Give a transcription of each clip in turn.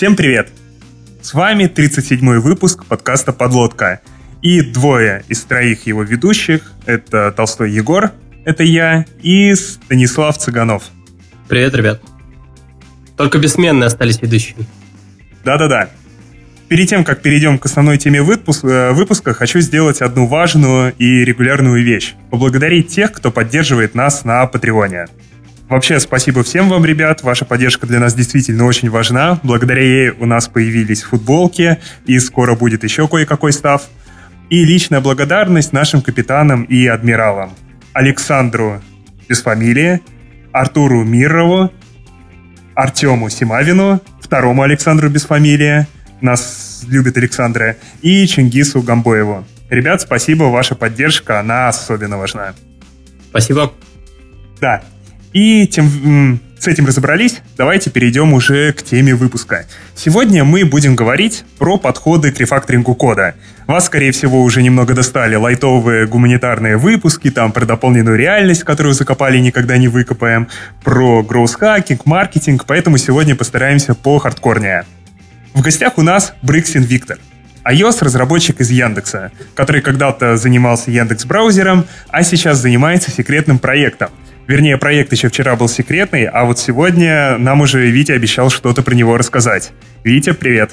Всем привет! С вами 37-й выпуск подкаста «Подлодка». И двое из троих его ведущих — это Толстой Егор, это я, и Станислав Цыганов. Привет, ребят. Только бессменные остались ведущие. Да-да-да. Перед тем, как перейдем к основной теме выпуск, э, выпуска, хочу сделать одну важную и регулярную вещь. Поблагодарить тех, кто поддерживает нас на Патреоне. Вообще, спасибо всем вам, ребят. Ваша поддержка для нас действительно очень важна. Благодаря ей у нас появились футболки, и скоро будет еще кое-какой став. И личная благодарность нашим капитанам и адмиралам. Александру без фамилии, Артуру Мирову, Артему Симавину, второму Александру без фамилии, нас любит Александра, и Чингису Гамбоеву. Ребят, спасибо, ваша поддержка, она особенно важна. Спасибо. Да, и тем, с этим разобрались, давайте перейдем уже к теме выпуска. Сегодня мы будем говорить про подходы к рефакторингу кода. Вас, скорее всего, уже немного достали лайтовые гуманитарные выпуски, там про дополненную реальность, которую закопали никогда не выкопаем, про гроусс-хакинг, маркетинг, поэтому сегодня постараемся по хардкорнее. В гостях у нас Бриксин Виктор, iOS-разработчик из Яндекса, который когда-то занимался Яндекс браузером, а сейчас занимается секретным проектом – Вернее, проект еще вчера был секретный, а вот сегодня нам уже Витя обещал что-то про него рассказать. Витя, привет.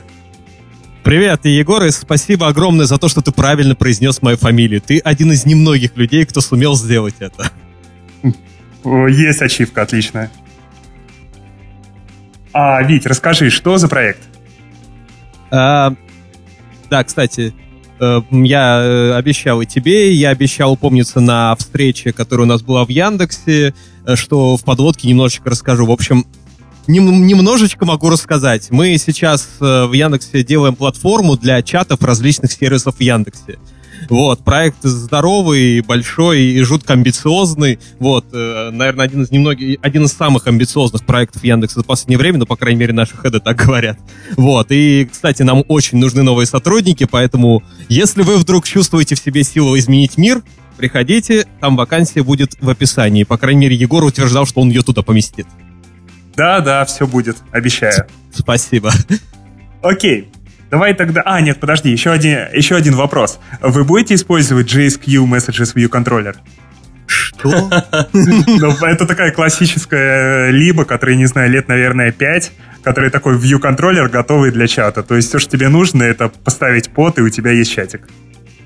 Привет, и Егор, и спасибо огромное за то, что ты правильно произнес мою фамилию. Ты один из немногих людей, кто сумел сделать это. Есть ачивка, отлично. А, Вить, расскажи, что за проект? А, да, кстати, я э, обещал и тебе, я обещал помниться на встрече, которая у нас была в Яндексе, э, что в подводке немножечко расскажу. В общем, немножечко могу рассказать. Мы сейчас в Яндексе делаем платформу для чатов различных сервисов в Яндексе. Вот, проект здоровый, большой и жутко амбициозный. Вот, э, наверное, один из немногих, один из самых амбициозных проектов Яндекса за последнее время, но, по крайней мере, наши хеды так говорят. Вот, и, кстати, нам очень нужны новые сотрудники, поэтому, если вы вдруг чувствуете в себе силу изменить мир, приходите, там вакансия будет в описании. По крайней мере, Егор утверждал, что он ее туда поместит. Да, да, все будет, обещаю. Спасибо. Окей. Давай тогда... А, нет, подожди, еще один, еще один вопрос. Вы будете использовать JSQ Messages View Controller? Что? Ну, это такая классическая либо, которая, не знаю, лет, наверное, 5, который такой view контроллер готовый для чата. То есть все, что тебе нужно, это поставить под, и у тебя есть чатик.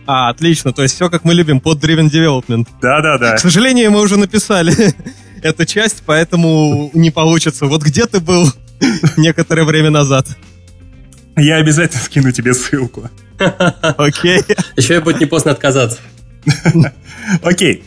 А, отлично. То есть все, как мы любим, под Driven Development. Да-да-да. К сожалению, мы уже написали эту часть, поэтому не получится. Вот где ты был некоторое время назад? Я обязательно скину тебе ссылку. Окей. Еще и будет не поздно отказаться. Окей.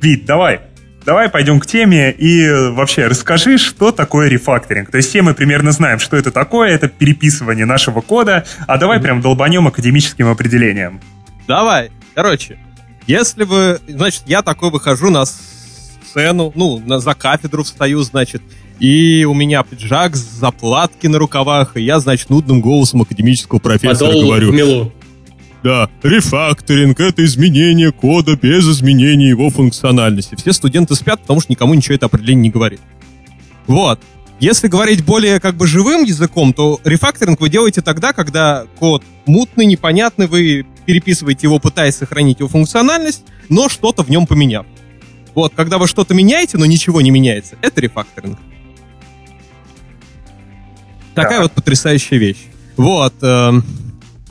Вид, давай. Давай пойдем к теме и вообще расскажи, что такое рефакторинг. То есть все мы примерно знаем, что это такое, это переписывание нашего кода, а давай прям долбанем академическим определением. Давай. Короче, если вы... Значит, я такой выхожу на сцену, ну, на, за кафедру встаю, значит, и у меня пиджак, заплатки на рукавах, и я, значит, нудным голосом академического профессора Подол говорю. в милу. Да, рефакторинг — это изменение кода без изменения его функциональности. Все студенты спят, потому что никому ничего это определение не говорит. Вот. Если говорить более как бы живым языком, то рефакторинг вы делаете тогда, когда код мутный, непонятный, вы переписываете его, пытаясь сохранить его функциональность, но что-то в нем поменяв. Вот, когда вы что-то меняете, но ничего не меняется, это рефакторинг. Такая вот потрясающая вещь. Вот. Э,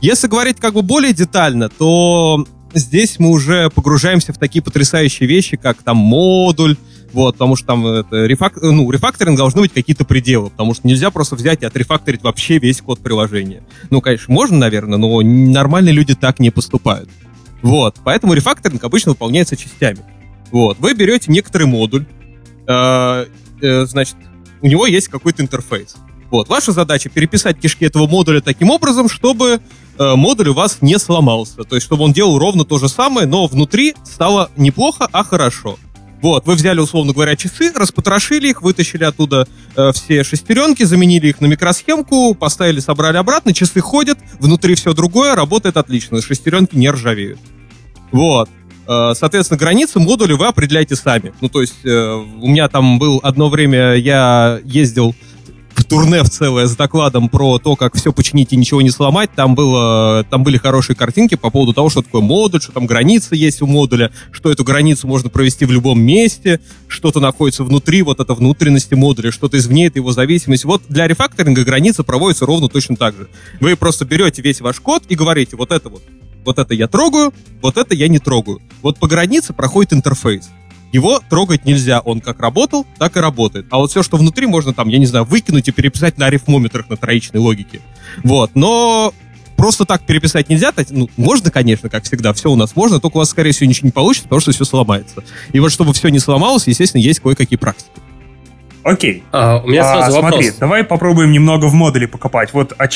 если говорить как бы более детально, то здесь мы уже погружаемся в такие потрясающие вещи, как там модуль, вот, потому что там это, рефак... ну, рефакторинг должны быть какие-то пределы, потому что нельзя просто взять и отрефакторить вообще весь код приложения. Ну, конечно, можно, наверное, но нормальные люди так не поступают. Вот, поэтому рефакторинг обычно выполняется частями. Вот, вы берете некоторый модуль, э, э, значит, у него есть какой-то интерфейс. Вот, ваша задача переписать кишки этого модуля таким образом, чтобы э, модуль у вас не сломался. То есть, чтобы он делал ровно то же самое, но внутри стало неплохо, а хорошо. Вот, вы взяли, условно говоря, часы, распотрошили их, вытащили оттуда э, все шестеренки, заменили их на микросхемку, поставили, собрали обратно, часы ходят, внутри все другое, работает отлично, шестеренки не ржавеют. Вот. Э, соответственно, границы модуля вы определяете сами. Ну, то есть, э, у меня там был одно время, я ездил турне в целое с докладом про то, как все починить и ничего не сломать. Там, было, там были хорошие картинки по поводу того, что такое модуль, что там граница есть у модуля, что эту границу можно провести в любом месте, что-то находится внутри, вот это внутренности модуля, что-то извне, это его зависимость. Вот для рефакторинга граница проводится ровно точно так же. Вы просто берете весь ваш код и говорите, вот это вот, вот это я трогаю, вот это я не трогаю. Вот по границе проходит интерфейс. Его трогать нельзя, он как работал, так и работает. А вот все, что внутри, можно там, я не знаю, выкинуть и переписать на арифмометрах на троичной логике. Вот, но просто так переписать нельзя. Ну, можно, конечно, как всегда, все у нас можно, только у вас, скорее всего, ничего не получится, потому что все сломается. И вот чтобы все не сломалось, естественно, есть кое-какие практики. Окей. А, у меня сразу а, вопрос. Смотри, давай попробуем немного в модуле покопать. Вот, а,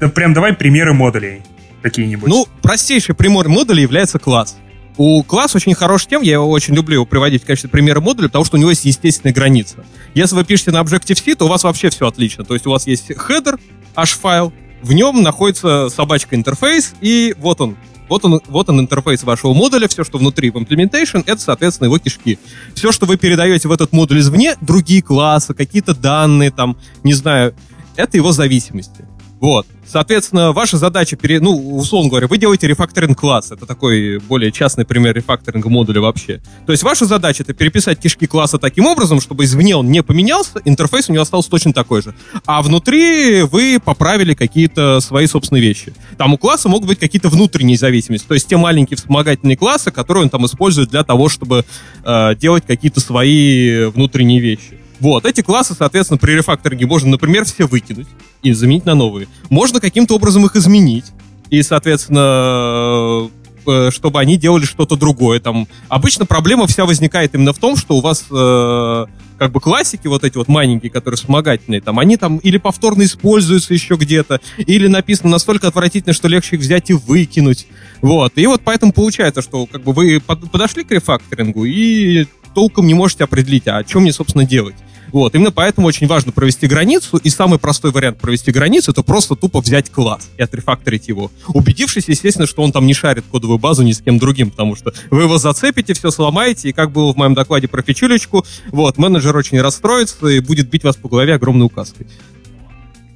да, прям давай примеры модулей какие-нибудь. Ну, простейший пример модуля является класс. Класс очень хорош тем, я его очень люблю приводить в качестве примера модуля, потому что у него есть естественная граница. Если вы пишете на Objective-C, то у вас вообще все отлично. То есть у вас есть header, H-файл, в нем находится собачка интерфейс, и вот он, вот он, вот он интерфейс вашего модуля, все, что внутри в implementation, это, соответственно, его кишки. Все, что вы передаете в этот модуль извне, другие классы, какие-то данные, там, не знаю, это его зависимости. Вот. Соответственно, ваша задача, пере... ну, условно говоря, вы делаете рефакторинг класс. Это такой более частный пример рефакторинга модуля вообще. То есть ваша задача это переписать кишки класса таким образом, чтобы извне он не поменялся, интерфейс у него остался точно такой же. А внутри вы поправили какие-то свои собственные вещи. Там у класса могут быть какие-то внутренние зависимости. То есть те маленькие вспомогательные классы, которые он там использует для того, чтобы э, делать какие-то свои внутренние вещи. Вот, эти классы, соответственно, при рефакторинге можно, например, все выкинуть и заменить на новые. Можно каким-то образом их изменить. И, соответственно, э, чтобы они делали что-то другое. Там обычно проблема вся возникает именно в том, что у вас э, как бы классики вот эти вот маленькие, которые вспомогательные, там они там или повторно используются еще где-то, или написано настолько отвратительно, что легче их взять и выкинуть. Вот. И вот поэтому получается, что как бы вы подошли к рефакторингу и толком не можете определить, а что мне, собственно, делать. Вот, именно поэтому очень важно провести границу, и самый простой вариант провести границу, это просто тупо взять класс и отрефакторить его, убедившись, естественно, что он там не шарит кодовую базу ни с кем другим, потому что вы его зацепите, все сломаете, и как было в моем докладе про фичулечку, вот, менеджер очень расстроится и будет бить вас по голове огромной указкой.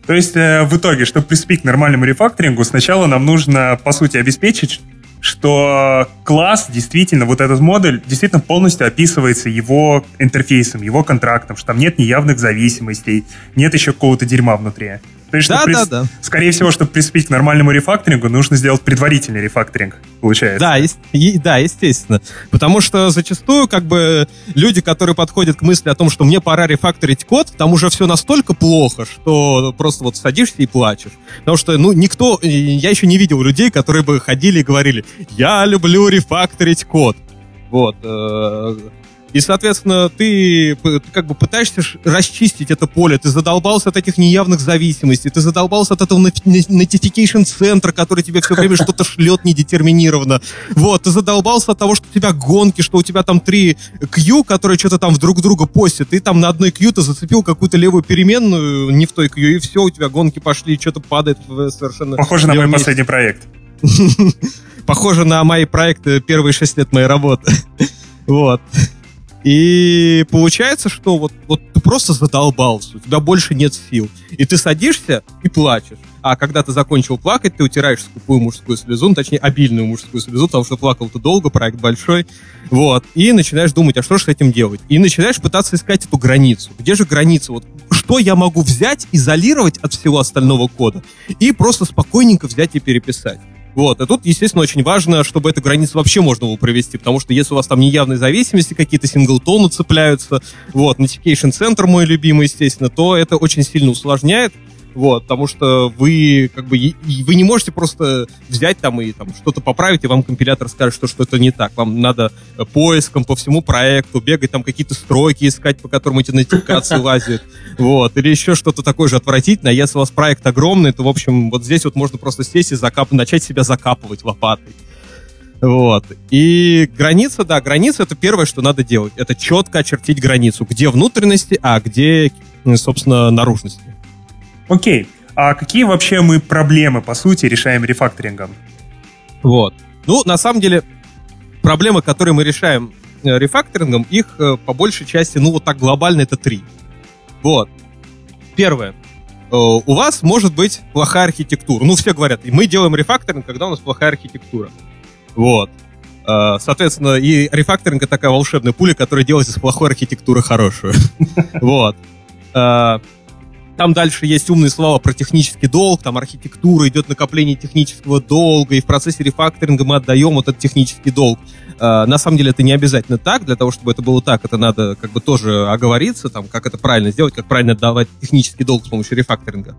То есть, э, в итоге, чтобы приступить к нормальному рефакторингу, сначала нам нужно, по сути, обеспечить, что класс действительно, вот этот модуль, действительно полностью описывается его интерфейсом, его контрактом, что там нет неявных зависимостей, нет еще какого-то дерьма внутри. Есть, да, да, да. Скорее всего, чтобы приступить к нормальному рефакторингу, нужно сделать предварительный рефакторинг, получается. Да, е- да, естественно. Потому что зачастую, как бы, люди, которые подходят к мысли о том, что мне пора рефакторить код, там уже все настолько плохо, что просто вот садишься и плачешь. Потому что, ну, никто, я еще не видел людей, которые бы ходили и говорили, я люблю рефакторить код. Вот. Э, и, соответственно, ты, ты как бы пытаешься расчистить это поле, ты задолбался от этих неявных зависимостей, ты задолбался от этого notification центра, который тебе все время что-то шлет недетерминированно. Вот, ты задолбался от того, что у тебя гонки, что у тебя там три Q, которые что-то там друг друга постят, ты там на одной Q ты зацепил какую-то левую переменную не в той Q, и все, у тебя гонки пошли, что-то падает совершенно... Похоже на мой месте. последний проект. Похоже на мои проекты первые шесть лет моей работы. Вот. И получается, что вот, вот ты просто задолбался, у тебя больше нет сил. И ты садишься и плачешь. А когда ты закончил плакать, ты утираешь скупую мужскую слезу, ну, точнее, обильную мужскую слезу, потому что плакал ты долго, проект большой. Вот. И начинаешь думать, а что же с этим делать? И начинаешь пытаться искать эту границу. Где же граница? Вот что я могу взять, изолировать от всего остального кода и просто спокойненько взять и переписать. Вот, и тут, естественно, очень важно, чтобы эту границу вообще можно было провести, потому что если у вас там неявные зависимости, какие-то синглтоны цепляются, вот, notification центр мой любимый, естественно, то это очень сильно усложняет, вот, потому что вы как бы вы не можете просто взять там и там что-то поправить, и вам компилятор скажет, что что-то не так. Вам надо э, поиском по всему проекту бегать, там какие-то строки искать, по которым эти нотификации лазят. Вот, или еще что-то такое же отвратительное. Если у вас проект огромный, то, в общем, вот здесь вот можно просто сесть и закап... начать себя закапывать лопатой. Вот. И граница, да, граница это первое, что надо делать. Это четко очертить границу, где внутренности, а где, собственно, наружности. Окей. А какие вообще мы проблемы, по сути, решаем рефакторингом? Вот. Ну, на самом деле, проблемы, которые мы решаем э, рефакторингом, их э, по большей части, ну, вот так глобально это три. Вот. Первое. у вас может быть плохая архитектура. Ну, все говорят, мы делаем рефакторинг, когда у нас плохая архитектура. Вот. Э, соответственно, и рефакторинг — это такая волшебная пуля, которая делает из плохой архитектуры хорошую. Вот. Там дальше есть умные слова про технический долг, там архитектура, идет накопление технического долга, и в процессе рефакторинга мы отдаем вот этот технический долг. Э, на самом деле это не обязательно так, для того, чтобы это было так, это надо как бы тоже оговориться, там, как это правильно сделать, как правильно отдавать технический долг с помощью рефакторинга.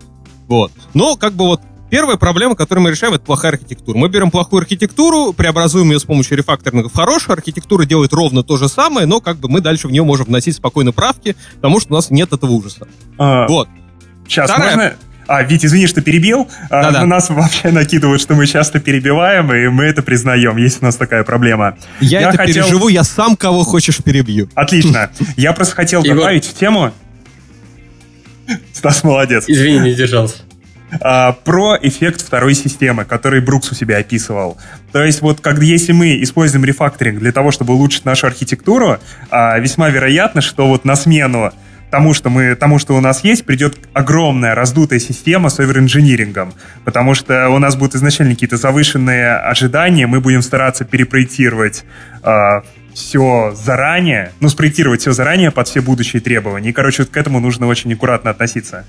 Вот. Но как бы вот Первая проблема, которую мы решаем, это плохая архитектура. Мы берем плохую архитектуру, преобразуем ее с помощью рефакторинга в хорошую. Архитектура делает ровно то же самое, но как бы мы дальше в нее можем вносить спокойно правки, потому что у нас нет этого ужаса. А, вот. Сейчас, Вторая... можно... А, Вить, извини, что перебил. А, на нас вообще накидывают, что мы часто перебиваем, и мы это признаем. Есть у нас такая проблема. Я, я это хотел... переживу, я сам кого хочешь перебью. Отлично. Я просто хотел добавить в тему... Стас молодец. Извини, не держался. А, про эффект второй системы, который Брукс у себя описывал. То есть вот как, если мы используем рефакторинг для того, чтобы улучшить нашу архитектуру, а, весьма вероятно, что вот на смену тому, что мы, тому, что у нас есть, придет огромная раздутая система с оверинжинирингом, потому что у нас будут изначально какие-то завышенные ожидания, мы будем стараться перепроектировать э, все заранее, ну, спроектировать все заранее под все будущие требования. И, короче, вот к этому нужно очень аккуратно относиться.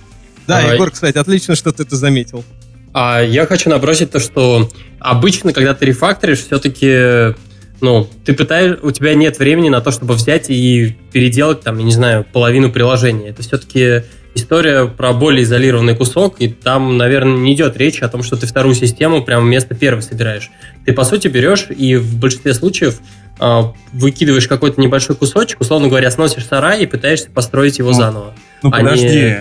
Да, а, Егор, кстати, отлично, что ты это заметил. А я хочу набросить то, что обычно, когда ты рефакторишь, все-таки ну, ты пытаешь, у тебя нет времени на то, чтобы взять и переделать, там, я не знаю, половину приложения. Это все-таки история про более изолированный кусок, и там, наверное, не идет речи о том, что ты вторую систему прямо вместо первой собираешь. Ты, по сути, берешь и в большинстве случаев э, выкидываешь какой-то небольшой кусочек, условно говоря, сносишь сарай и пытаешься построить его ну, заново. Ну, а подожди.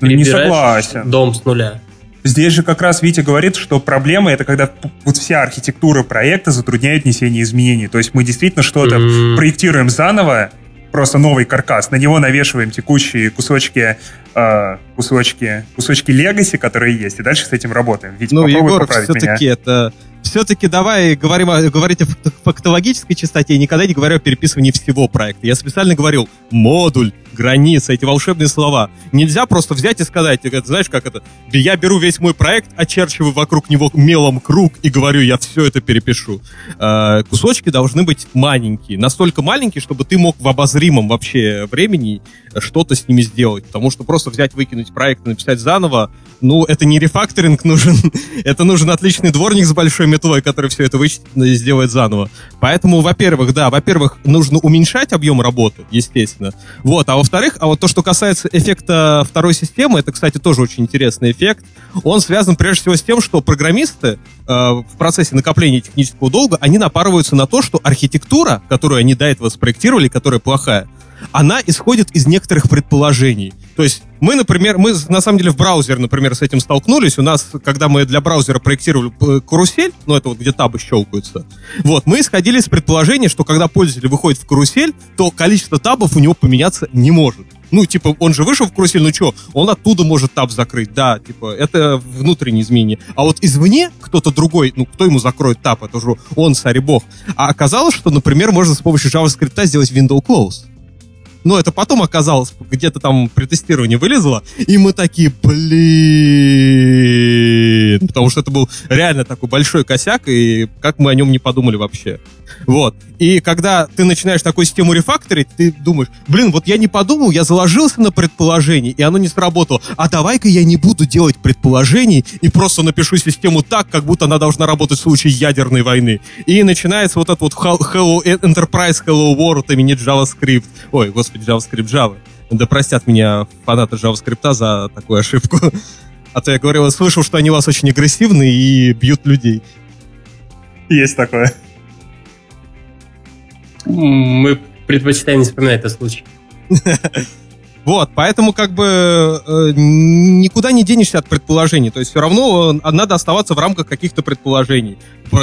Не ну, не согласен. Дом с нуля. Здесь же как раз Витя говорит, что проблема это когда вот вся архитектура проекта затрудняет внесение изменений. То есть мы действительно что-то mm-hmm. проектируем заново, просто новый каркас, на него навешиваем текущие кусочки, э, кусочки, кусочки легаси, которые есть, и дальше с этим работаем. Ведь ну, Егор, все-таки это все-таки давай говорим, говорить о фактологической частоте, никогда не говорю о переписывании всего проекта. Я специально говорил модуль, граница, эти волшебные слова. Нельзя просто взять и сказать, знаешь, как это, я беру весь мой проект, очерчиваю вокруг него мелом круг и говорю, я все это перепишу. Э, кусочки должны быть маленькие, настолько маленькие, чтобы ты мог в обозримом вообще времени что-то с ними сделать. Потому что просто взять, выкинуть проект и написать заново, ну, это не рефакторинг нужен, это нужен отличный дворник с большой метлой, который все это вычтет и сделает заново. Поэтому, во-первых, да, во-первых, нужно уменьшать объем работы, естественно. Вот, а во-вторых, а вот то, что касается эффекта второй системы, это, кстати, тоже очень интересный эффект. Он связан прежде всего с тем, что программисты э, в процессе накопления технического долга, они напарываются на то, что архитектура, которую они до этого спроектировали, которая плохая, она исходит из некоторых предположений. То есть мы, например, мы на самом деле в браузере, например, с этим столкнулись. У нас, когда мы для браузера проектировали карусель, ну это вот где табы щелкаются, вот, мы исходили из предположения, что когда пользователь выходит в карусель, то количество табов у него поменяться не может. Ну, типа, он же вышел в карусель, ну что, он оттуда может таб закрыть, да, типа, это внутреннее изменение. А вот извне кто-то другой, ну, кто ему закроет таб, это же он, бог. А оказалось, что, например, можно с помощью JavaScript сделать window close но это потом оказалось, где-то там при тестировании вылезло, и мы такие, блин, потому что это был реально такой большой косяк, и как мы о нем не подумали вообще. Вот. И когда ты начинаешь такую систему рефакторить, ты думаешь, блин, вот я не подумал, я заложился на предположение, и оно не сработало. А давай-ка я не буду делать предположений и просто напишу систему так, как будто она должна работать в случае ядерной войны. И начинается вот этот вот Hello Enterprise Hello World имени JavaScript. Ой, господи, JavaScript Java. Да простят меня фанаты JavaScript за такую ошибку. А то я говорил, слышал, что они у вас очень агрессивны и бьют людей. Есть такое. Мы предпочитаем не вспоминать этот случай. Вот, поэтому как бы э, никуда не денешься от предположений. То есть все равно э, надо оставаться в рамках каких-то предположений.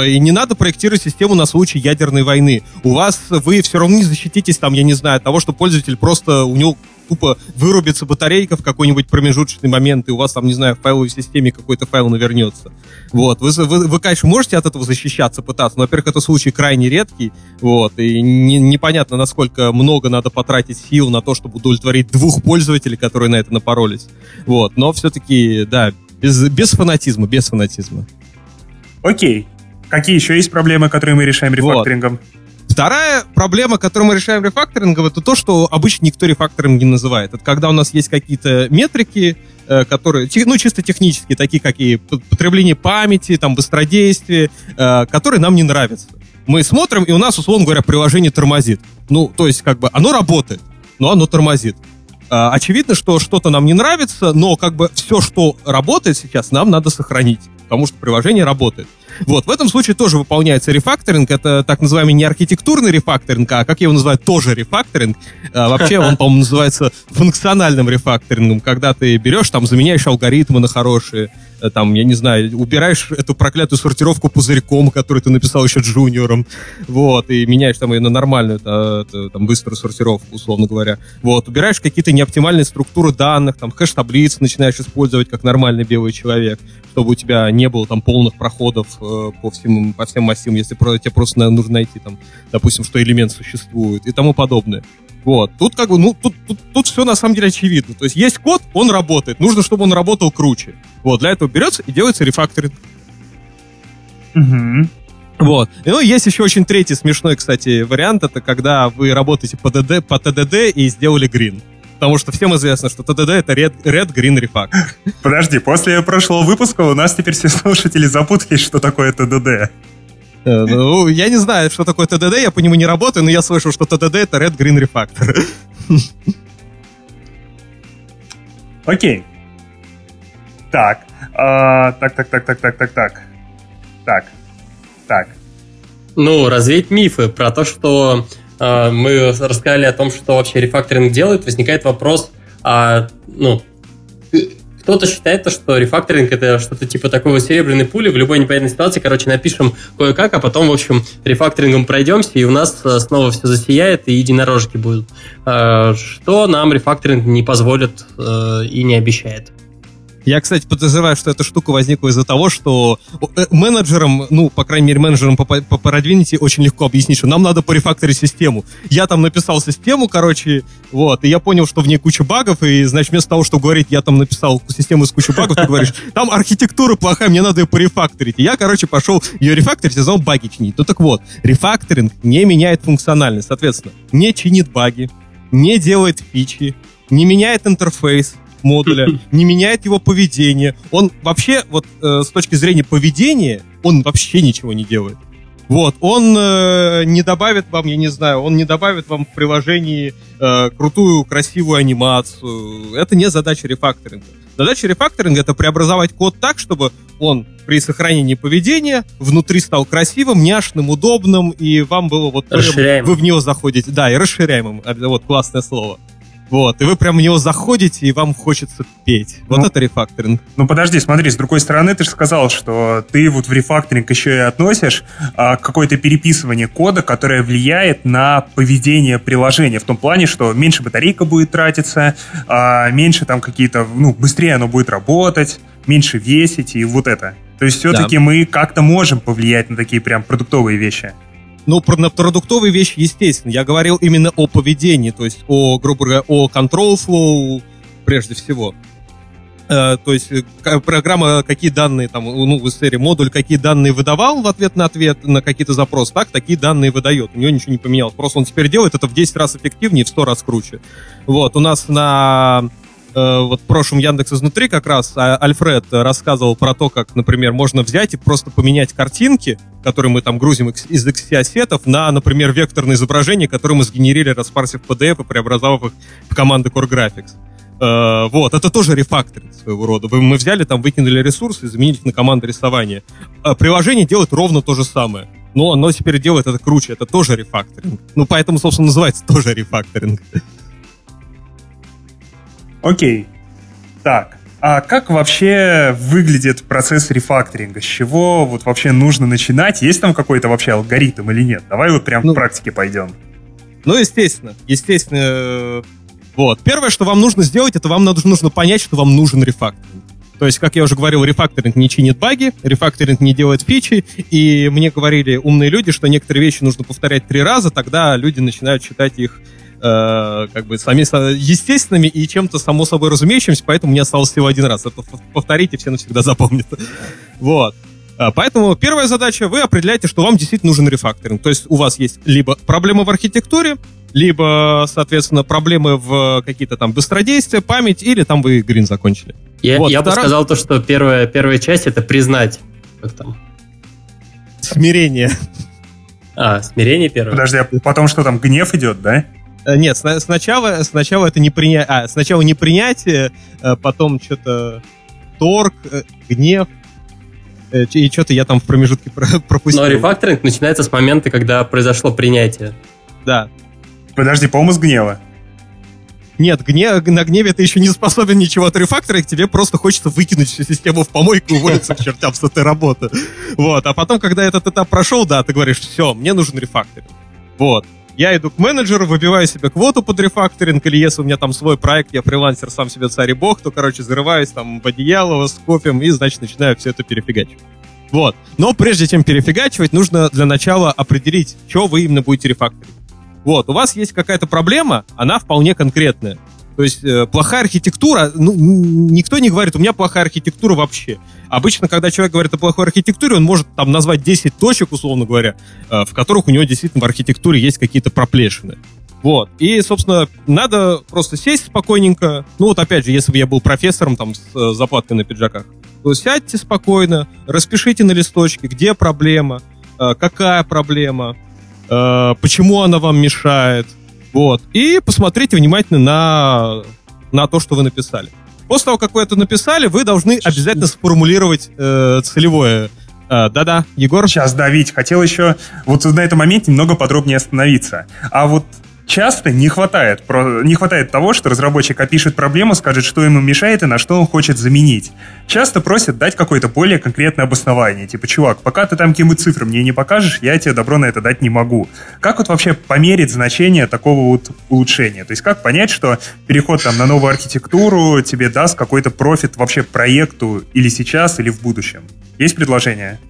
И не надо проектировать систему на случай ядерной войны. У вас вы все равно не защититесь там, я не знаю, от того, что пользователь просто у него тупо вырубится батарейка в какой-нибудь промежуточный момент, и у вас там, не знаю, в файловой системе какой-то файл навернется. Вот. Вы, вы, вы, конечно, можете от этого защищаться, пытаться, но, во-первых, это случай крайне редкий, вот, и не, непонятно, насколько много надо потратить сил на то, чтобы удовлетворить двух пользователей, которые на это напоролись. Вот. Но все-таки, да, без, без фанатизма, без фанатизма. Окей. Какие еще есть проблемы, которые мы решаем рефакторингом? Вот. Вторая проблема, которую мы решаем рефакторингом, это то, что обычно никто рефакторинг не называет. Это когда у нас есть какие-то метрики, э, которые, ну, чисто технические, такие как и потребление памяти, там, быстродействие, э, которые нам не нравятся. Мы смотрим, и у нас, условно говоря, приложение тормозит. Ну, то есть, как бы, оно работает, но оно тормозит. Э, очевидно, что что-то нам не нравится, но как бы все, что работает сейчас, нам надо сохранить, потому что приложение работает. Вот, в этом случае тоже выполняется рефакторинг. Это так называемый не архитектурный рефакторинг, а как его называют, тоже рефакторинг. А, вообще он, по-моему, называется функциональным рефакторингом, когда ты берешь, там, заменяешь алгоритмы на хорошие, там, я не знаю, убираешь эту проклятую сортировку пузырьком, которую ты написал еще джуниором, вот, и меняешь там ее на нормальную, это, там, быструю сортировку, условно говоря. Вот, убираешь какие-то неоптимальные структуры данных, там, хэш-таблицы начинаешь использовать как нормальный белый человек, чтобы у тебя не было там полных проходов э, по, всем, по всем массивам, если тебе просто нужно найти, там, допустим, что элемент существует и тому подобное. Вот. Тут как бы, ну, тут, тут, тут все на самом деле очевидно. То есть есть код, он работает. Нужно, чтобы он работал круче. Вот, для этого берется и делается рефакторинг. Угу. Вот. Ну, есть еще очень третий смешной, кстати, вариант. Это когда вы работаете по, ДД, по ТДД и сделали грин. Потому что всем известно, что ТДД это Red, Red Green Refactor. Подожди, после прошлого выпуска у нас теперь все слушатели запутались, что такое ТДД. Э, ну, я не знаю, что такое ТДД, я по нему не работаю, но я слышал, что ТДД это Red Green Refactor. Окей. Так. А, так, так, так, так, так, так, так. Так. Так. Ну, развеять мифы про то, что э, мы рассказали о том, что вообще рефакторинг делает, возникает вопрос, а, ну, кто-то считает, что рефакторинг это что-то типа такого серебряной пули в любой непонятной ситуации. Короче, напишем кое-как, а потом, в общем, рефакторингом пройдемся, и у нас э, снова все засияет, и единорожки будут. Э, что нам рефакторинг не позволит э, и не обещает. Я, кстати, подозреваю, что эта штука возникла из-за того, что э, менеджерам, ну, по крайней мере, менеджерам по, по продвинути очень легко объяснить, что нам надо порефакторить систему. Я там написал систему, короче, вот, и я понял, что в ней куча багов, и, значит, вместо того, чтобы говорить, я там написал систему с кучей багов, ты говоришь, там архитектура плохая, мне надо ее порефакторить. И я, короче, пошел ее рефакторить, и знал баги чинить. Ну так вот, рефакторинг не меняет функциональность, соответственно, не чинит баги, не делает фичи, не меняет интерфейс, модуля, не меняет его поведение. Он вообще, вот э, с точки зрения поведения, он вообще ничего не делает. Вот, он э, не добавит вам, я не знаю, он не добавит вам в приложении э, крутую, красивую анимацию. Это не задача рефакторинга. Задача рефакторинга это преобразовать код так, чтобы он при сохранении поведения внутри стал красивым, няшным, удобным, и вам было вот... Вы в него заходите. Да, и расширяемым. Вот классное слово. Вот, и вы прям в него заходите, и вам хочется петь. Вот ну, это рефакторинг. Ну подожди, смотри, с другой стороны, ты же сказал, что ты вот в рефакторинг еще и относишь а, какое-то переписывание кода, которое влияет на поведение приложения. В том плане, что меньше батарейка будет тратиться, а, меньше там какие-то, ну, быстрее оно будет работать, меньше весить и вот это. То есть все-таки да. мы как-то можем повлиять на такие прям продуктовые вещи. Ну, про на продуктовые вещи, естественно. Я говорил именно о поведении, то есть о, грубо говоря, о control flow прежде всего. Э, то есть э, программа какие данные, там, ну, в серии модуль какие данные выдавал в ответ на ответ на какие-то запросы, так, такие данные выдает. У него ничего не поменялось. Просто он теперь делает это в 10 раз эффективнее, в 100 раз круче. Вот, у нас на Э, вот в прошлом Яндекс изнутри как раз а, Альфред рассказывал про то, как, например, можно взять и просто поменять картинки, которые мы там грузим из XC-ассетов, на, например, векторное изображение, которое мы сгенерили, распарсив PDF и преобразовав их в команды Core Graphics. Uh, вот, это тоже рефакторинг своего рода. Мы взяли там, выкинули ресурсы и заменили их на команды рисования. Uh, приложение делает ровно то же самое. Но оно теперь делает это круче, это тоже рефакторинг. Ну, поэтому, собственно, называется тоже рефакторинг. Окей. Так, а как вообще выглядит процесс рефакторинга? С чего вот вообще нужно начинать? Есть там какой-то вообще алгоритм или нет? Давай вот прям ну, в практике пойдем. Ну, естественно. Естественно, Вот. Первое, что вам нужно сделать, это вам нужно, нужно понять, что вам нужен рефакторинг. То есть, как я уже говорил, рефакторинг не чинит баги, рефакторинг не делает фичи, и мне говорили умные люди, что некоторые вещи нужно повторять три раза, тогда люди начинают считать их э, как бы сами естественными и чем-то само собой разумеющимся, поэтому мне осталось всего один раз. Это повторите, все навсегда запомнят. Вот. А, поэтому первая задача, вы определяете, что вам действительно нужен рефакторинг. То есть у вас есть либо проблемы в архитектуре, либо, соответственно, проблемы в какие-то там быстродействия, память, или там вы грин закончили. Я, вот, я бы сказал то, что первая, первая часть это признать. Как там? Смирение. А, смирение первое. Подожди, а потом что там, гнев идет, да? Э, нет, сначала, сначала это не принятие, а, сначала не принятие, э, потом что-то торг, э, гнев, и что-то я там в промежутке пропустил. Но рефакторинг начинается с момента, когда произошло принятие. Да. Подожди, по-моему, с гнева. Нет, гнев, на гневе ты еще не способен ничего отрефакторить, тебе просто хочется выкинуть всю систему в помойку и уволиться к чертям с этой работы. Вот, а потом, когда этот этап прошел, да, ты говоришь, все, мне нужен рефакторинг. Вот. Я иду к менеджеру, выбиваю себе квоту под рефакторинг, или если у меня там свой проект, я фрилансер, сам себе царь и бог, то, короче, зарываюсь там в одеяло с кофем и, значит, начинаю все это перефигачивать. Вот. Но прежде чем перефигачивать, нужно для начала определить, что вы именно будете рефакторить. Вот, у вас есть какая-то проблема, она вполне конкретная. То есть э, плохая архитектура, ну, никто не говорит, у меня плохая архитектура вообще. Обычно, когда человек говорит о плохой архитектуре, он может там назвать 10 точек, условно говоря, э, в которых у него действительно в архитектуре есть какие-то проплешины. Вот. И, собственно, надо просто сесть спокойненько. Ну вот опять же, если бы я был профессором там с э, заплаткой на пиджаках, то сядьте спокойно, распишите на листочке, где проблема, какая проблема, почему она вам мешает, вот. И посмотрите внимательно на, на то, что вы написали. После того, как вы это написали, вы должны обязательно сформулировать э, целевое э, да-да, Егор? Сейчас, давить. Хотел еще вот на этом моменте немного подробнее остановиться. А вот часто не хватает, не хватает того, что разработчик опишет проблему, скажет, что ему мешает и на что он хочет заменить. Часто просят дать какое-то более конкретное обоснование. Типа, чувак, пока ты там какие-нибудь цифры мне не покажешь, я тебе добро на это дать не могу. Как вот вообще померить значение такого вот улучшения? То есть как понять, что переход там на новую архитектуру тебе даст какой-то профит вообще проекту или сейчас, или в будущем? Есть предложение?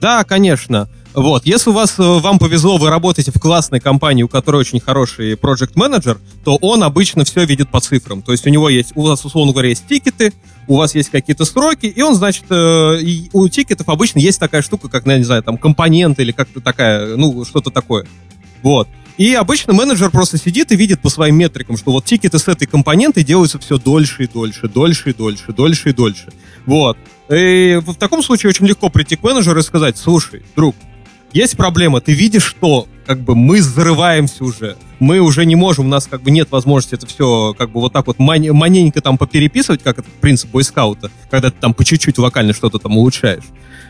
Да, конечно. Вот, если у вас, э, вам повезло, вы работаете в классной компании, у которой очень хороший проект менеджер то он обычно все видит по цифрам. То есть у него есть, у вас, условно говоря, есть тикеты, у вас есть какие-то сроки, и он, значит, э, у тикетов обычно есть такая штука, как, ну, я не знаю, там, компоненты или как-то такая, ну, что-то такое. Вот. И обычно менеджер просто сидит и видит по своим метрикам, что вот тикеты с этой компонентой делаются все дольше и дольше, дольше и дольше, дольше и дольше. Вот. И в таком случае очень легко прийти к менеджеру и сказать, слушай, друг, есть проблема, ты видишь, что как бы мы зарываемся уже, мы уже не можем, у нас как бы нет возможности это все как бы вот так вот ман- маненько там попереписывать, как это принцип бойскаута, когда ты там по чуть-чуть локально что-то там улучшаешь.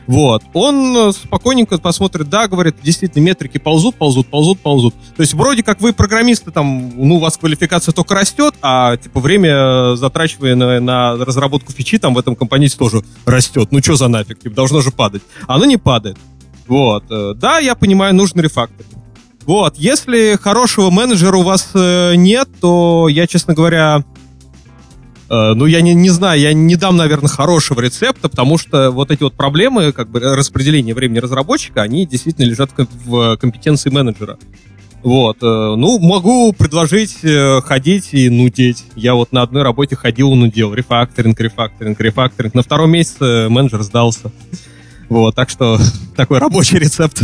Вот. Он э, спокойненько посмотрит, да, говорит, действительно, метрики ползут, ползут, ползут, ползут. То есть вроде как вы программисты, там, ну, у вас квалификация только растет, а, типа, время, затрачиваемое на, на разработку фичи там в этом компоненте тоже растет. Ну, что за нафиг? Типа, должно же падать. Оно не падает. Вот. Э, да, я понимаю, нужен рефакторинг. Вот. Если хорошего менеджера у вас э, нет, то я, честно говоря, э, ну, я не, не знаю, я не дам, наверное, хорошего рецепта, потому что вот эти вот проблемы, как бы распределение времени разработчика, они действительно лежат в компетенции менеджера. Вот, ну, могу предложить ходить и нудеть. Я вот на одной работе ходил и нудел. Рефакторинг, рефакторинг, рефакторинг. На втором месяце менеджер сдался. Вот, так что такой рабочий рецепт.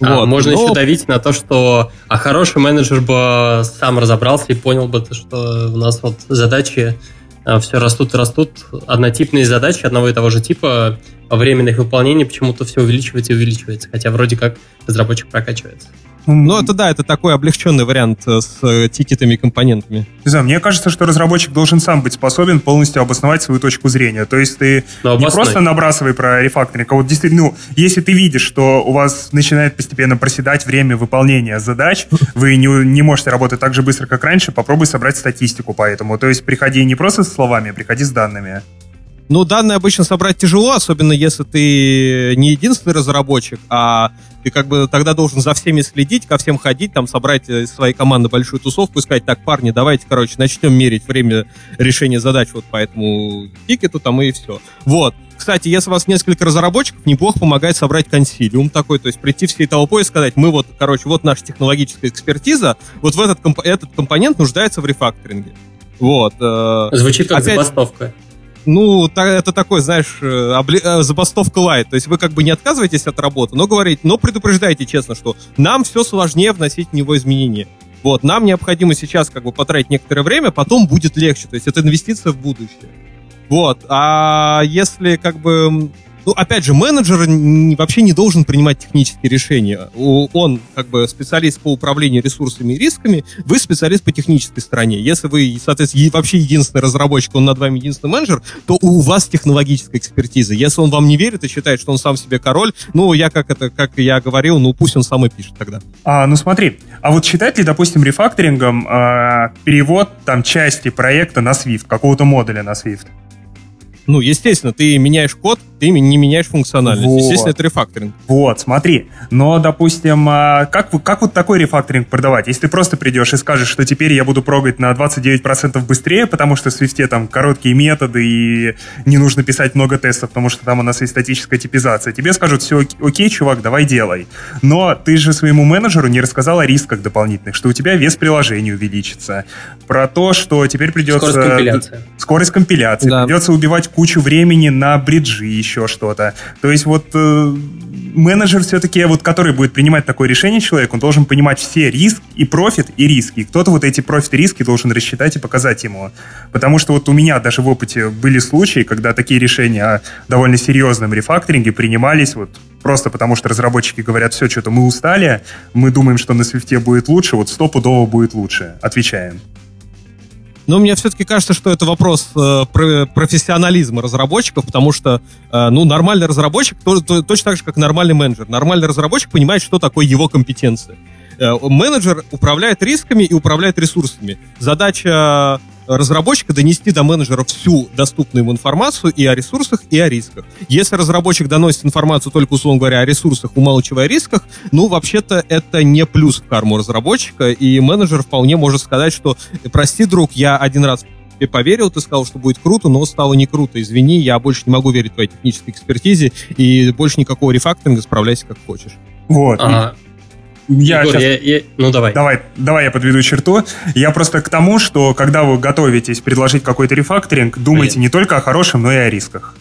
А, вот, можно но... еще давить на то, что а хороший менеджер бы сам разобрался и понял бы, что у нас вот задачи а, все растут и растут. Однотипные задачи одного и того же типа, во временных их выполнения почему-то все увеличивается и увеличивается, хотя вроде как разработчик прокачивается. Ну, это да, это такой облегченный вариант э, с э, тикетами и компонентами. Не знаю, мне кажется, что разработчик должен сам быть способен полностью обосновать свою точку зрения. То есть ты Но не просто набрасывай про рефакторинг, а вот действительно, ну, если ты видишь, что у вас начинает постепенно проседать время выполнения задач, вы не, не можете работать так же быстро, как раньше, попробуй собрать статистику по этому. То есть приходи не просто с словами, а приходи с данными. Ну, данные обычно собрать тяжело, особенно если ты не единственный разработчик, а ты как бы тогда должен за всеми следить, ко всем ходить, там собрать из своей команды большую тусовку и сказать, так, парни, давайте, короче, начнем мерить время решения задач вот по этому тикету там и все. Вот. Кстати, если у вас несколько разработчиков, неплохо помогает собрать консилиум такой, то есть прийти всей толпой и сказать, мы вот, короче, вот наша технологическая экспертиза, вот в этот, комп- этот компонент нуждается в рефакторинге. Вот. Э, Звучит как опять, забастовка. Ну, это такой, знаешь, э. Э, забастовка лайт. То есть вы как бы не отказываетесь от работы, но говорите, но предупреждаете честно, что нам все сложнее вносить в него изменения. Вот, нам необходимо сейчас как бы потратить некоторое время, потом будет легче. То есть это инвестиция в будущее. Вот. А если как бы ну, опять же, менеджер вообще не должен принимать технические решения. Он как бы специалист по управлению ресурсами и рисками, вы специалист по технической стороне. Если вы, соответственно, вообще единственный разработчик, он над вами единственный менеджер, то у вас технологическая экспертиза. Если он вам не верит и считает, что он сам себе король, ну, я как это, как я говорил, ну, пусть он сам и пишет тогда. А, ну, смотри, а вот считать ли, допустим, рефакторингом э, перевод там части проекта на Swift, какого-то модуля на Swift? Ну, естественно, ты меняешь код, ты не меняешь функциональность. Вот. Естественно, это рефакторинг. Вот, смотри. Но, допустим, а, как, как вот такой рефакторинг продавать? Если ты просто придешь и скажешь, что теперь я буду прогать на 29% быстрее, потому что в Swift там короткие методы и не нужно писать много тестов, потому что там у нас есть статическая типизация. Тебе скажут, все окей, чувак, давай делай. Но ты же своему менеджеру не рассказал о рисках дополнительных, что у тебя вес приложения увеличится. Про то, что теперь придется... Скорость компиляции. Скорость компиляции. Да. Придется убивать кучу времени на бриджи еще что-то. То есть вот э, менеджер все-таки, вот, который будет принимать такое решение человек, он должен понимать все риски и профит, и риски. Кто-то вот эти профит и риски должен рассчитать и показать ему. Потому что вот у меня даже в опыте были случаи, когда такие решения о довольно серьезном рефакторинге принимались вот просто потому, что разработчики говорят, все, что-то мы устали, мы думаем, что на свифте будет лучше, вот стопудово будет лучше. Отвечаем. Но мне все-таки кажется, что это вопрос э, про профессионализма разработчиков, потому что, э, ну, нормальный разработчик, то, то, точно так же, как нормальный менеджер. Нормальный разработчик понимает, что такое его компетенция. Э, менеджер управляет рисками и управляет ресурсами. Задача разработчика донести до менеджера всю доступную ему информацию и о ресурсах, и о рисках. Если разработчик доносит информацию только, условно говоря, о ресурсах, умалчивая о рисках, ну, вообще-то это не плюс в карму разработчика, и менеджер вполне может сказать, что «Прости, друг, я один раз тебе поверил, ты сказал, что будет круто, но стало не круто. Извини, я больше не могу верить твоей технической экспертизе, и больше никакого рефакторинга, справляйся как хочешь». Вот. Ага. Я Егор, сейчас... я, я... Ну, давай. Давай, давай я подведу черту. Я просто к тому, что когда вы готовитесь предложить какой-то рефакторинг, думайте Блин. не только о хорошем, но и о рисках.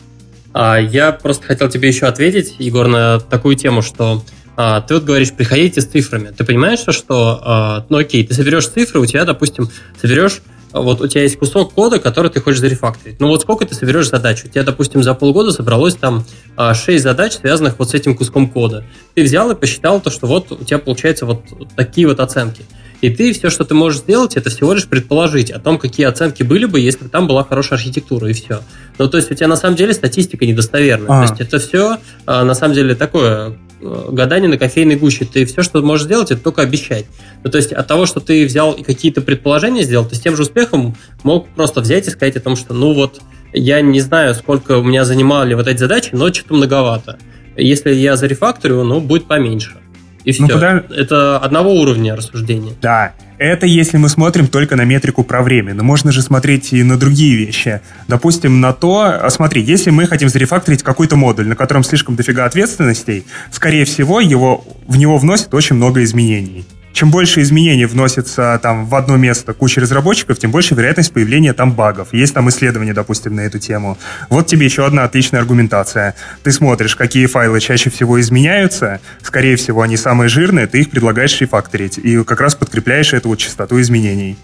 А, я просто хотел тебе еще ответить, Егор, на такую тему, что а, ты вот говоришь, приходите с цифрами. Ты понимаешь, что, а, ну окей, ты соберешь цифры, у тебя, допустим, соберешь вот у тебя есть кусок кода, который ты хочешь зарефакторить. Ну вот сколько ты соберешь задач? У тебя, допустим, за полгода собралось там 6 а, задач, связанных вот с этим куском кода. Ты взял и посчитал то, что вот у тебя получается вот такие вот оценки. И ты все, что ты можешь сделать, это всего лишь предположить о том, какие оценки были бы, если бы там была хорошая архитектура, и все. Ну, то есть у тебя на самом деле статистика недостоверная. А. То есть это все а, на самом деле такое гадание на кофейной гуще. Ты все, что можешь сделать, это только обещать. Ну, то есть от того, что ты взял и какие-то предположения сделал, ты с тем же успехом мог просто взять и сказать о том, что ну вот я не знаю, сколько у меня занимали вот эти задачи, но что-то многовато. Если я зарефакторю, ну, будет поменьше. И все. Ну, куда... Это одного уровня рассуждения. Да. Это если мы смотрим только на метрику про время. Но можно же смотреть и на другие вещи. Допустим, на то... А смотри, если мы хотим зарефакторить какой-то модуль, на котором слишком дофига ответственностей, скорее всего, его, в него вносят очень много изменений чем больше изменений вносится там в одно место куча разработчиков, тем больше вероятность появления там багов. Есть там исследования, допустим, на эту тему. Вот тебе еще одна отличная аргументация. Ты смотришь, какие файлы чаще всего изменяются, скорее всего, они самые жирные, ты их предлагаешь рефакторить, и как раз подкрепляешь эту вот частоту изменений.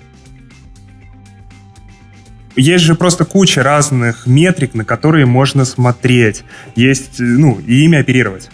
Есть же просто куча разных метрик, на которые можно смотреть. Есть, ну, и ими оперировать.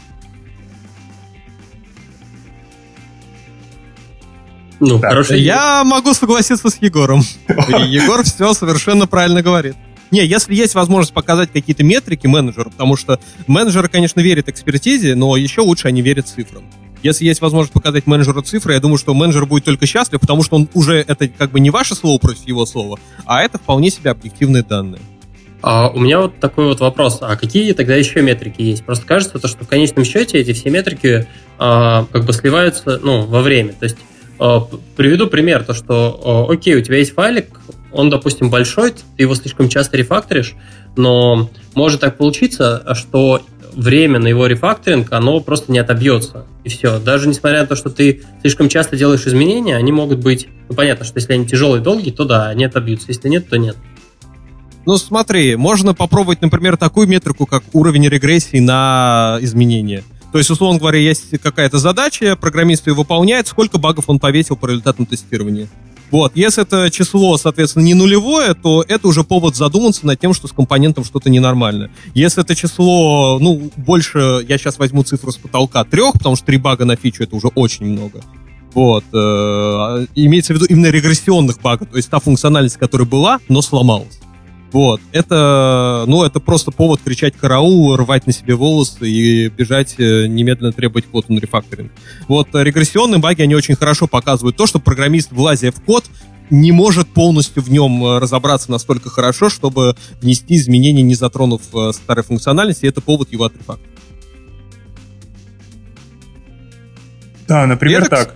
Ну, да. хорошо. Я могу согласиться с Егором. Егор все совершенно правильно говорит. Не, если есть возможность показать какие-то метрики менеджеру, потому что менеджеры, конечно, верят экспертизе, но еще лучше они верят цифрам. Если есть возможность показать менеджеру цифры, я думаю, что менеджер будет только счастлив, потому что он уже это как бы не ваше слово против его слова, а это вполне себе объективные данные. А у меня вот такой вот вопрос. А какие тогда еще метрики есть? Просто кажется, то, что в конечном счете эти все метрики а, как бы сливаются ну, во время. То есть приведу пример, то что, а, окей, у тебя есть файлик, он, допустим, большой, ты его слишком часто рефакторишь, но может так получиться, что время на его рефакторинг, оно просто не отобьется. И все. Даже несмотря на то, что ты слишком часто делаешь изменения, они могут быть... Ну, понятно, что если они тяжелые долгие, то да, они отобьются. Если нет, то нет. Ну, смотри, можно попробовать, например, такую метрику, как уровень регрессии на изменения. То есть, условно говоря, есть какая-то задача, программист ее выполняет, сколько багов он повесил по результатам тестирования. Вот, если это число, соответственно, не нулевое, то это уже повод задуматься над тем, что с компонентом что-то ненормально. Если это число, ну, больше, я сейчас возьму цифру с потолка, трех, потому что три бага на фичу это уже очень много. Вот. Э, имеется в виду именно регрессионных багов, то есть та функциональность, которая была, но сломалась. Вот. Это, ну, это просто повод кричать караул, рвать на себе волосы и бежать э, немедленно требовать код на рефакторинг. Вот регрессионные баги, они очень хорошо показывают то, что программист, влазя в код, не может полностью в нем э, разобраться настолько хорошо, чтобы внести изменения, не затронув э, старой функциональности, и это повод его отрефакторить. Да, например, я так.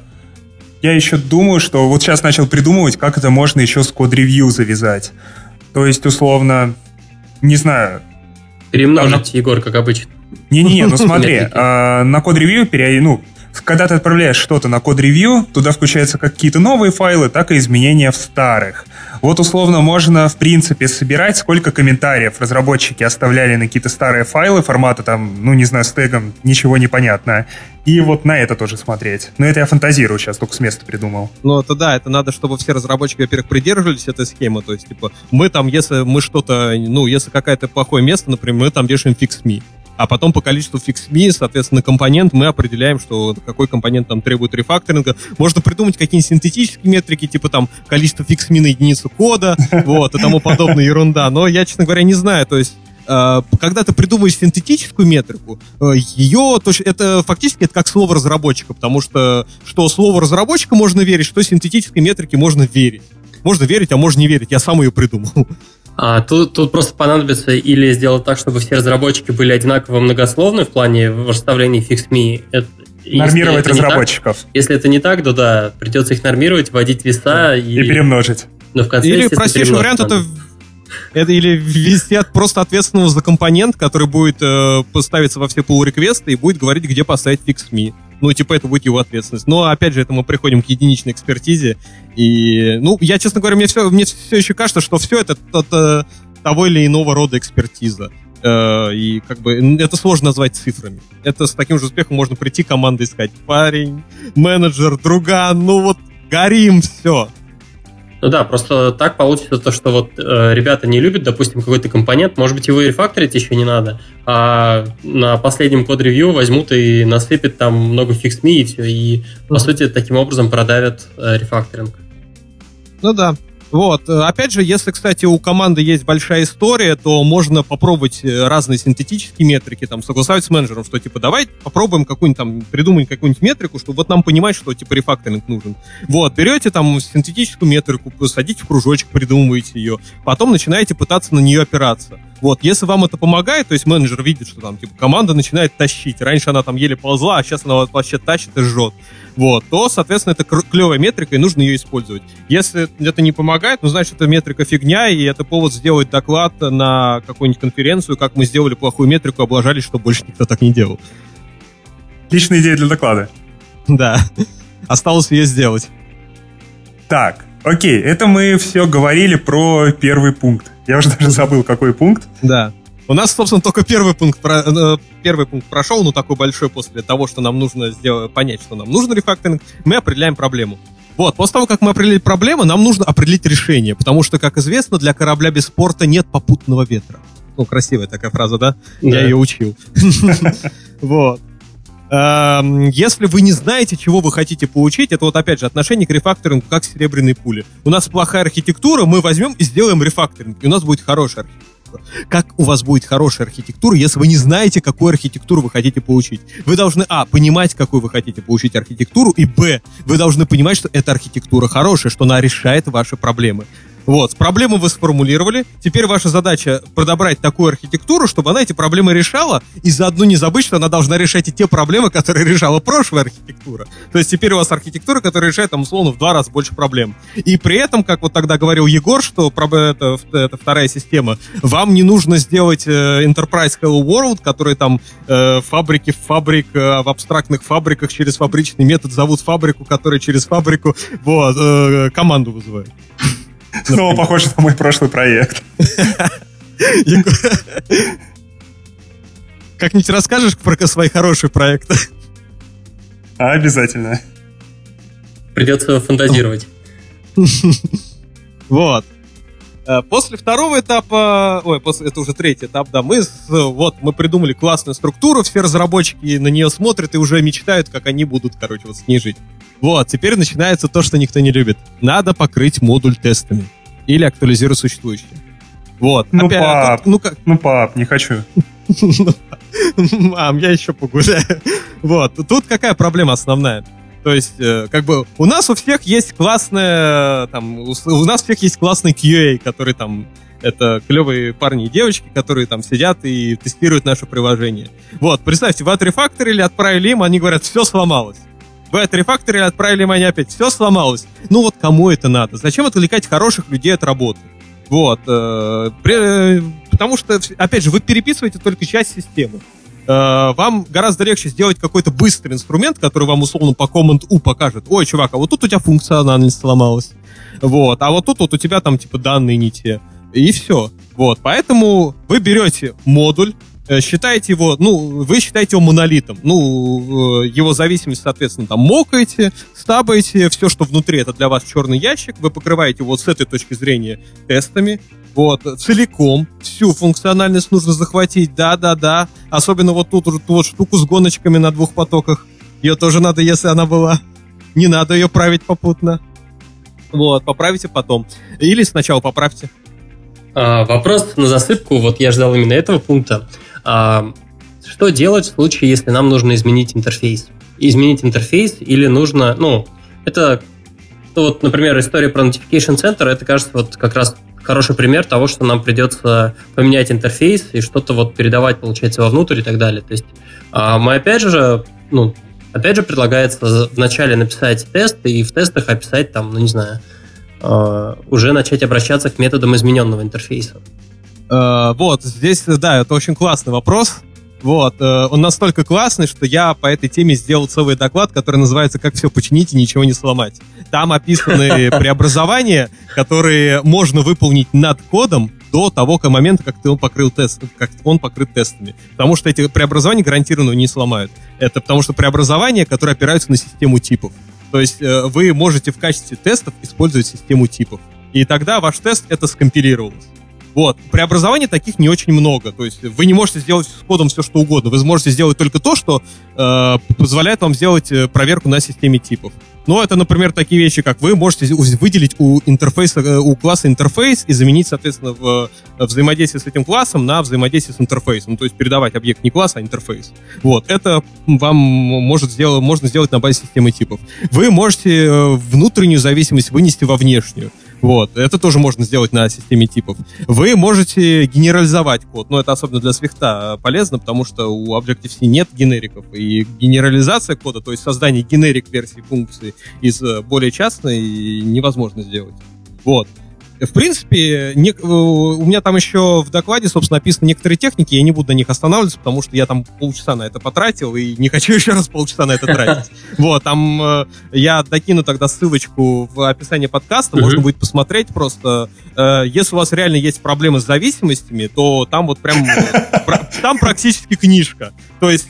Я еще думаю, что вот сейчас начал придумывать, как это можно еще с код-ревью завязать. То есть, условно, не знаю... Перемножить. Егор, как обычно. Не-не-не, ну смотри, а, на код-ревью, ну, когда ты отправляешь что-то на код-ревью, туда включаются как какие-то новые файлы, так и изменения в старых. Вот условно можно, в принципе, собирать, сколько комментариев разработчики оставляли на какие-то старые файлы формата там, ну, не знаю, с тегом, ничего не понятно. И вот на это тоже смотреть. Но это я фантазирую сейчас, только с места придумал. Ну, это да, это надо, чтобы все разработчики, во-первых, придерживались этой схемы. То есть, типа, мы там, если мы что-то, ну, если какое-то плохое место, например, мы там вешаем fix me а потом по количеству FIXME, соответственно, компонент мы определяем, что какой компонент там требует рефакторинга. Можно придумать какие-нибудь синтетические метрики, типа там количество FIXME на единицу кода, вот, и тому подобная ерунда. Но я, честно говоря, не знаю, то есть когда ты придумаешь синтетическую метрику, э, ее, то есть это фактически это как слово разработчика, потому что что слово разработчика можно верить, что синтетической метрике можно верить. Можно верить, а можно не верить. Я сам ее придумал. А тут, тут просто понадобится или сделать так, чтобы все разработчики были одинаково многословны в плане расставления фикс-ми. Нормировать если разработчиков. Так, если это не так, то да, придется их нормировать, вводить веса да. и... И перемножить. Но в конце, или простейший вариант это это или ввести от просто ответственного за компонент, который будет э, поставиться во все pull реквесты и будет говорить, где поставить fix me ну, типа, это будет его ответственность. Но, опять же, это мы приходим к единичной экспертизе, и, ну, я, честно говоря, мне все, мне все еще кажется, что все это, это того или иного рода экспертиза. Э, и как бы это сложно назвать цифрами. Это с таким же успехом можно прийти командой искать. Парень, менеджер, друган, ну вот горим, все. Ну да, просто так получится то, что вот э, ребята не любят, допустим, какой-то компонент, может быть, его и рефакторить еще не надо, а на последнем код-ревью возьмут и насыпят там много фикс-ми и все, и, по mm-hmm. сути, таким образом продавят э, рефакторинг. Ну да, вот. Э, опять же, если, кстати, у команды есть большая история, то можно попробовать э, разные синтетические метрики, там, согласовать с менеджером, что, типа, давай попробуем какую-нибудь там, придумать какую-нибудь метрику, чтобы вот нам понимать, что, типа, рефакторинг нужен. Вот, берете там синтетическую метрику, садите в кружочек, придумываете ее, потом начинаете пытаться на нее опираться. Вот, если вам это помогает, то есть менеджер видит, что там, типа, команда начинает тащить. Раньше она там еле ползла, а сейчас она вот вообще тащит и жжет. Вот, то, соответственно, это клевая метрика, и нужно ее использовать. Если это не помогает, ну, значит, это метрика фигня, и это повод сделать доклад на какую-нибудь конференцию, как мы сделали плохую метрику, облажались, что больше никто так не делал. Отличная идея для доклада. Да. Осталось ее сделать. Так, окей, это мы все говорили про первый пункт. Я уже даже забыл, какой пункт. Да. У нас, собственно, только первый пункт, про, э, первый пункт прошел, ну такой большой после того, что нам нужно сделать, понять, что нам нужен рефакторинг, мы определяем проблему. Вот, после того, как мы определили проблему, нам нужно определить решение, потому что, как известно, для корабля без порта нет попутного ветра. Ну, красивая такая фраза, да? Я ее учил. Вот. Эм, если вы не знаете, чего вы хотите получить, это вот опять же отношение к рефакторингу как серебряной пули. У нас плохая архитектура, мы возьмем и сделаем рефакторинг, и у нас будет хорошая архитектура. Как у вас будет хорошая архитектура, если вы не знаете, какую архитектуру вы хотите получить? Вы должны, а, понимать, какую вы хотите получить архитектуру, и, б, вы должны понимать, что эта архитектура хорошая, что она решает ваши проблемы. Вот, проблему вы сформулировали. Теперь ваша задача подобрать такую архитектуру, чтобы она эти проблемы решала, и заодно не забыть, что она должна решать и те проблемы, которые решала прошлая архитектура. То есть теперь у вас архитектура, которая решает, там, условно, в два раза больше проблем. И при этом, как вот тогда говорил Егор, что это, это вторая система, вам не нужно сделать э, Enterprise Hello World, который там э, фабрики в фабрик, э, в абстрактных фабриках через фабричный метод зовут фабрику, которая через фабрику вот, э, команду вызывает. Снова похоже на мой прошлый проект. Как-нибудь расскажешь про свои хорошие проекты? Обязательно. Придется фантазировать. Вот. Э, после второго этапа, ой, после, это уже третий этап, да, мы, вот, мы придумали классную структуру, все разработчики на нее смотрят и уже мечтают, как они будут, короче, вот снижить. Вот, теперь начинается то, что никто не любит. Надо покрыть модуль тестами. Или актуализировать существующий. Вот. Ну, Опять, пап, тут, ну, как... ну, пап, не хочу. Мам, я еще погуляю. Вот. Тут какая проблема основная? То есть, э, как бы, у нас у всех есть классная, там, у, нас у всех есть классный QA, который там, это клевые парни и девочки, которые там сидят и тестируют наше приложение. Вот, представьте, вы отрефакторили, отправили им, они говорят, все сломалось. Вы отрефакторили, отправили им, они опять, все сломалось. Ну вот кому это надо? Зачем отвлекать хороших людей от работы? Вот, э, при, потому что, опять же, вы переписываете только часть системы. Э, вам гораздо легче сделать какой-то быстрый инструмент, который вам условно по Command U покажет. Ой, чувак, а вот тут у тебя функциональность сломалась. Вот, а вот тут вот у тебя там типа данные не те. И все. Вот, поэтому вы берете модуль, э, считаете его, ну, вы считаете его монолитом. Ну, э, его зависимость, соответственно, там мокаете, стабаете, все, что внутри, это для вас черный ящик, вы покрываете вот с этой точки зрения тестами, вот, целиком, всю функциональность нужно захватить, да-да-да. Особенно вот тут вот штуку с гоночками на двух потоках. Ее тоже надо, если она была. Не надо ее править попутно. Вот, поправите потом. Или сначала поправьте. А, вопрос на засыпку, вот я ждал именно этого пункта. А, что делать в случае, если нам нужно изменить интерфейс? Изменить интерфейс или нужно, ну, это, ну, вот, например, история про Notification Center, это, кажется, вот как раз хороший пример того, что нам придется поменять интерфейс и что-то вот передавать, получается, вовнутрь и так далее. То есть а, мы опять же, ну, опять же предлагается вначале написать тест и в тестах описать там, ну не знаю, а, уже начать обращаться к методам измененного интерфейса. Uh, вот, здесь, да, это очень классный вопрос. Вот, э, он настолько классный, что я по этой теме сделал целый доклад, который называется «Как все починить и ничего не сломать». Там описаны преобразования, которые можно выполнить над кодом до того момента, как ты он покрыл тест, как он покрыт тестами. Потому что эти преобразования гарантированно не сломают. Это потому что преобразования, которые опираются на систему типов. То есть э, вы можете в качестве тестов использовать систему типов. И тогда ваш тест это скомпилировалось. Вот. Преобразований таких не очень много. То есть вы не можете сделать с кодом все, что угодно. Вы сможете сделать только то, что э, позволяет вам сделать э, проверку на системе типов. Но это, например, такие вещи, как вы можете выделить у интерфейса, э, у класса интерфейс и заменить, соответственно, в, в взаимодействие с этим классом на взаимодействие с интерфейсом. То есть передавать объект не класс, а интерфейс. Вот. Это вам может сделать, можно сделать на базе системы типов. Вы можете э, внутреннюю зависимость вынести во внешнюю. Вот, это тоже можно сделать на системе типов. Вы можете генерализовать код, но это особенно для свифта полезно, потому что у Objective-C нет генериков, и генерализация кода, то есть создание генерик-версии функции из э, более частной невозможно сделать. Вот. В принципе, не, э, у меня там еще в докладе, собственно, написаны некоторые техники, я не буду на них останавливаться, потому что я там полчаса на это потратил, и не хочу еще раз полчаса на это тратить. Вот, там э, я докину тогда ссылочку в описании подкаста, можно будет посмотреть просто. Э, если у вас реально есть проблемы с зависимостями, то там вот прям, там практически книжка. То есть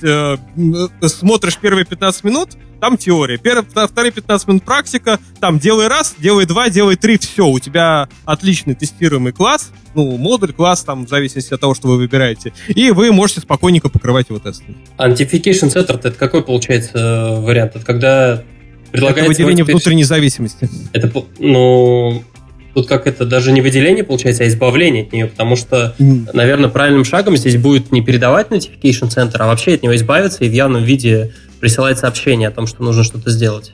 смотришь первые 15 минут, там теория. Первые, вторые 15 минут практика, там делай раз, делай два, делай три, все, у тебя отличный тестируемый класс, ну, модуль, класс, там, в зависимости от того, что вы выбираете, и вы можете спокойненько покрывать его тестами. Antification Center, это какой, получается, э, вариант? Это когда предлагается... Это выделение теперь... внутренней зависимости. Это, ну, тут как это даже не выделение получается, а избавление от нее, потому что, наверное, правильным шагом здесь будет не передавать Notification Center, а вообще от него избавиться и в явном виде присылать сообщение о том, что нужно что-то сделать.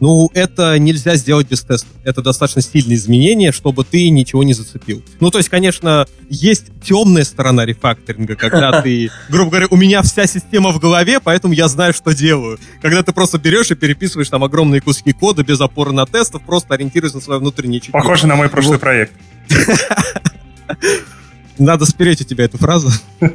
Ну, это нельзя сделать без теста. Это достаточно сильное изменение, чтобы ты ничего не зацепил. Ну, то есть, конечно, есть темная сторона рефакторинга, когда ты, грубо говоря, у меня вся система в голове, поэтому я знаю, что делаю. Когда ты просто берешь и переписываешь там огромные куски кода без опоры на тестов, просто ориентируясь на свое внутреннее чутье. Похоже на мой прошлый вот. проект. Надо спереть у тебя эту фразу. Э,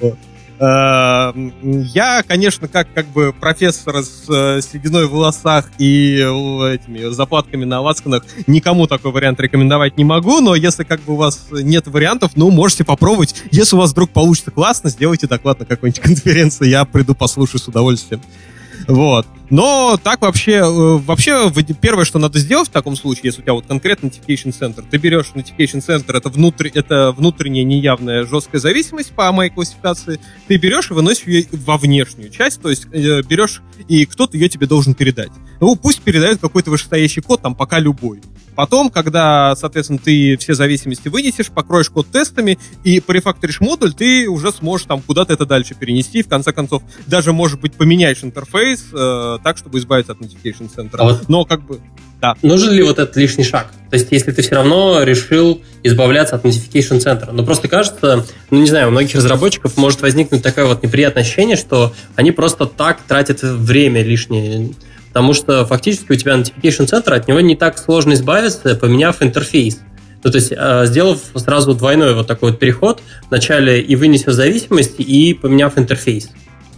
я, конечно, как, как бы профессор с э, сединой в волосах и э, этими заплатками на лацканах никому такой вариант рекомендовать не могу, но если как бы у вас нет вариантов, ну, можете попробовать. Если у вас вдруг получится классно, сделайте доклад на какой-нибудь конференции, я приду послушаю с удовольствием. Вот. Но так вообще, э, вообще первое, что надо сделать в таком случае, если у тебя вот конкретно Notification Center, ты берешь Notification Center, это, внутри, это внутренняя неявная жесткая зависимость по моей классификации, ты берешь и выносишь ее во внешнюю часть, то есть э, берешь, и кто-то ее тебе должен передать. Ну, пусть передает какой-то вышестоящий код, там пока любой. Потом, когда, соответственно, ты все зависимости вынесешь, покроешь код тестами и порефакторишь модуль, ты уже сможешь там куда-то это дальше перенести. В конце концов, даже, может быть, поменяешь интерфейс э, так, чтобы избавиться от Notification Center. А вот Но как бы... Да. Нужен ли вот этот лишний шаг? То есть, если ты все равно решил избавляться от Notification Center. Но просто кажется, ну не знаю, у многих разработчиков может возникнуть такое вот неприятное ощущение, что они просто так тратят время лишнее потому что фактически у тебя Notification Center, от него не так сложно избавиться, поменяв интерфейс. Ну, то есть, э, сделав сразу двойной вот такой вот переход, вначале и вынесив зависимость, и поменяв интерфейс.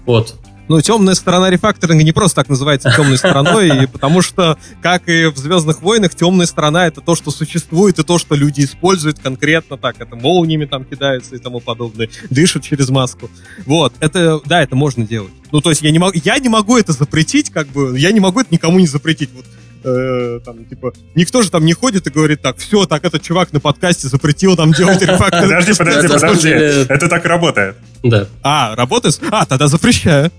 Вот. Ну, темная сторона рефакторинга не просто так называется темной стороной, потому что, как и в Звездных войнах, темная сторона это то, что существует, и то, что люди используют конкретно так. Это молниями там кидаются и тому подобное, дышат через маску. Вот, это, да, это можно делать. Ну, то есть я не могу, я не могу это запретить, как бы, я не могу это никому не запретить. Вот э, там, типа, никто же там не ходит и говорит так, все, так этот чувак на подкасте запретил нам делать рефактор. Подожди, подожди, подожди. Это так работает. Да. А, работает? А, тогда запрещаю.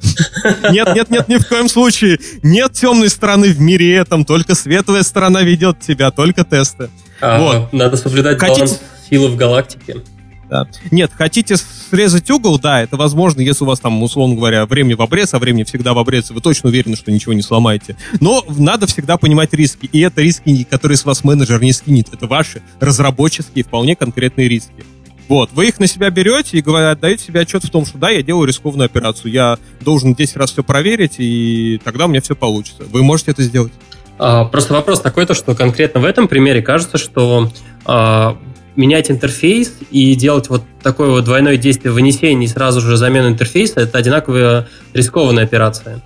Нет, нет, нет, ни в коем случае. Нет темной стороны в мире этом, только светлая сторона ведет тебя, только тесты. А, вот. Надо соблюдать баланс силы в галактике. Да. Нет, хотите срезать угол, да, это возможно, если у вас там, условно говоря, время в обрез, а время всегда в обрез, вы точно уверены, что ничего не сломаете. Но надо всегда понимать риски. И это риски, которые с вас менеджер не скинет. Это ваши разработческие, вполне конкретные риски. Вот, вы их на себя берете и говорят, отдаете себе отчет в том, что да, я делаю рискованную операцию, я должен 10 раз все проверить, и тогда у меня все получится. Вы можете это сделать. А, просто вопрос такой, то, что конкретно в этом примере кажется, что а, менять интерфейс и делать вот такое вот двойное действие вынесения и сразу же замену интерфейса, это одинаково рискованная операция.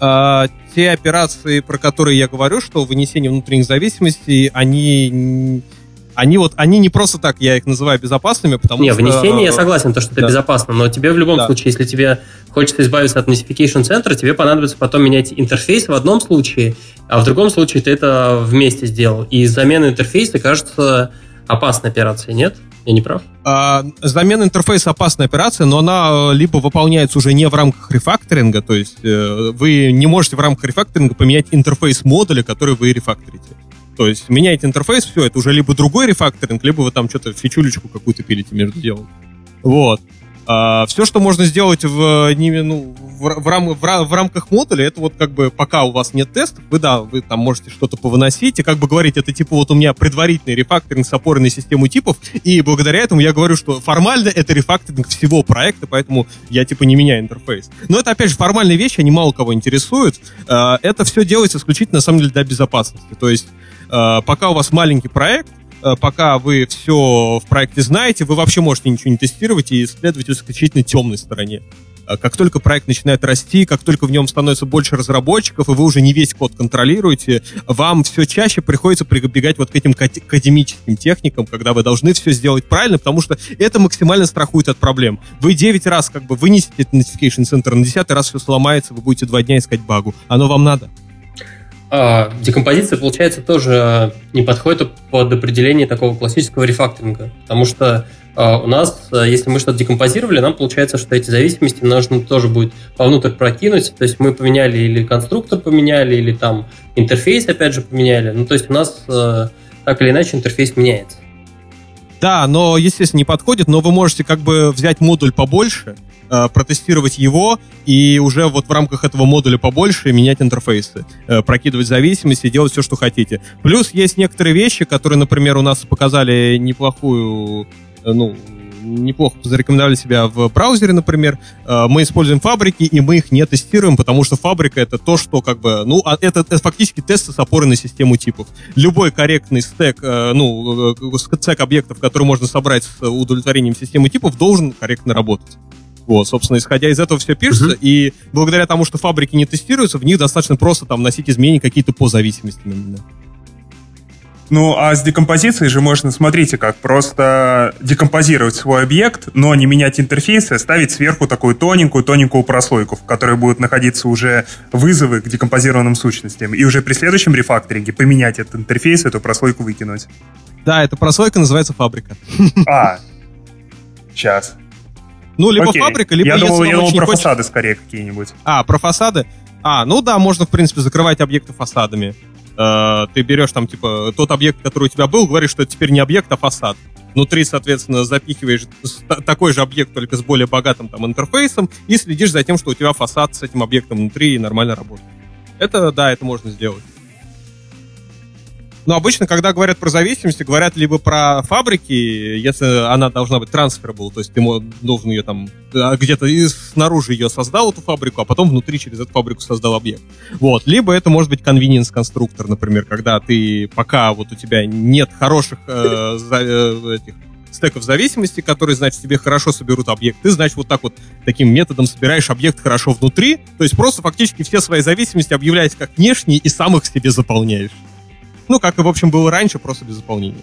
А, те операции, про которые я говорю, что вынесение внутренних зависимостей, они они вот, они не просто так, я их называю безопасными, потому не, что... Не, внесение я согласен, то, что это да. безопасно, но тебе в любом да. случае, если тебе хочется избавиться от notification центра, тебе понадобится потом менять интерфейс в одном случае, а в другом случае ты это вместе сделал. И замена интерфейса кажется опасной операцией, нет? Я не прав? А, замена интерфейса опасная операция, но она э, либо выполняется уже не в рамках рефакторинга, то есть э, вы не можете в рамках рефакторинга поменять интерфейс модуля, который вы рефакторите. То есть меняете интерфейс, все, это уже либо другой рефакторинг, либо вы там что-то фичулечку какую-то пилите между делом. Вот. А, все, что можно сделать в, не, ну, в, в, рам, в, в рамках модуля, это вот как бы пока у вас нет тестов, вы, да, вы там можете что-то повыносить, и как бы говорить, это типа вот у меня предварительный рефакторинг с опорой на систему типов, и благодаря этому я говорю, что формально это рефакторинг всего проекта, поэтому я типа не меняю интерфейс. Но это, опять же, формальные вещи, они мало кого интересуют. А, это все делается исключительно, на самом деле, для безопасности. То есть а, пока у вас маленький проект, Э, пока вы все в проекте знаете, вы вообще можете ничего не тестировать и исследовать в исключительно темной стороне. Э, как только проект начинает расти, как только в нем становится больше разработчиков, и вы уже не весь код контролируете, вам все чаще приходится прибегать вот к этим академическим техникам, когда вы должны все сделать правильно, потому что это максимально страхует от проблем. Вы 9 раз как бы вынесете этот notification center, на 10 раз все сломается, вы будете 2 дня искать багу. Оно вам надо. А, декомпозиция, получается, тоже не подходит под определение такого классического рефакторинга, потому что а, у нас, а, если мы что-то декомпозировали, нам получается, что эти зависимости нужно тоже будет вовнутрь прокинуть, то есть мы поменяли или конструктор поменяли, или там интерфейс опять же поменяли, ну то есть у нас а, так или иначе интерфейс меняется. Да, но, естественно, не подходит, но вы можете как бы взять модуль побольше, э, протестировать его и уже вот в рамках этого модуля побольше менять интерфейсы, э, прокидывать зависимости, делать все, что хотите. Плюс есть некоторые вещи, которые, например, у нас показали неплохую, э, ну, неплохо зарекомендовали себя в браузере, например. Мы используем фабрики, и мы их не тестируем, потому что фабрика — это то, что как бы... Ну, а это, это фактически тесты с опорой на систему типов. Любой корректный стек, ну, стек объектов, который можно собрать с удовлетворением системы типов, должен корректно работать. Вот, собственно, исходя из этого все пишется, uh-huh. и благодаря тому, что фабрики не тестируются, в них достаточно просто там носить изменения какие-то по зависимостям именно. Ну, а с декомпозицией же можно, смотрите, как просто декомпозировать свой объект, но не менять интерфейс и оставить сверху такую тоненькую-тоненькую прослойку, в которой будут находиться уже вызовы к декомпозированным сущностям. И уже при следующем рефакторинге поменять этот интерфейс, эту прослойку выкинуть. Да, эта прослойка называется фабрика. А, сейчас. Ну, либо Окей. фабрика, либо я думал, я думал про хочешь... фасады скорее какие-нибудь. А, про фасады? А, ну да, можно, в принципе, закрывать объекты фасадами. Э, ты берешь там, типа, тот объект, который у тебя был, говоришь, что это теперь не объект, а фасад. Внутри, соответственно, запихиваешь такой же объект, только с более богатым там интерфейсом, и следишь за тем, что у тебя фасад с этим объектом внутри нормально работает. Это, да, это можно сделать. Но обычно, когда говорят про зависимости, говорят либо про фабрики, если она должна быть трансферабл, то есть ты должен ее там а, где-то снаружи ее создал, эту фабрику, а потом внутри через эту фабрику создал объект. Вот. Либо это может быть convenience конструктор, например, когда ты пока вот у тебя нет хороших э, за, э, этих стеков зависимости, которые, значит, тебе хорошо соберут объект. Ты, значит, вот так вот таким методом собираешь объект хорошо внутри, то есть просто фактически все свои зависимости объявляешь как внешние и сам их себе заполняешь. Ну, как и, в общем, было раньше, просто без заполнения.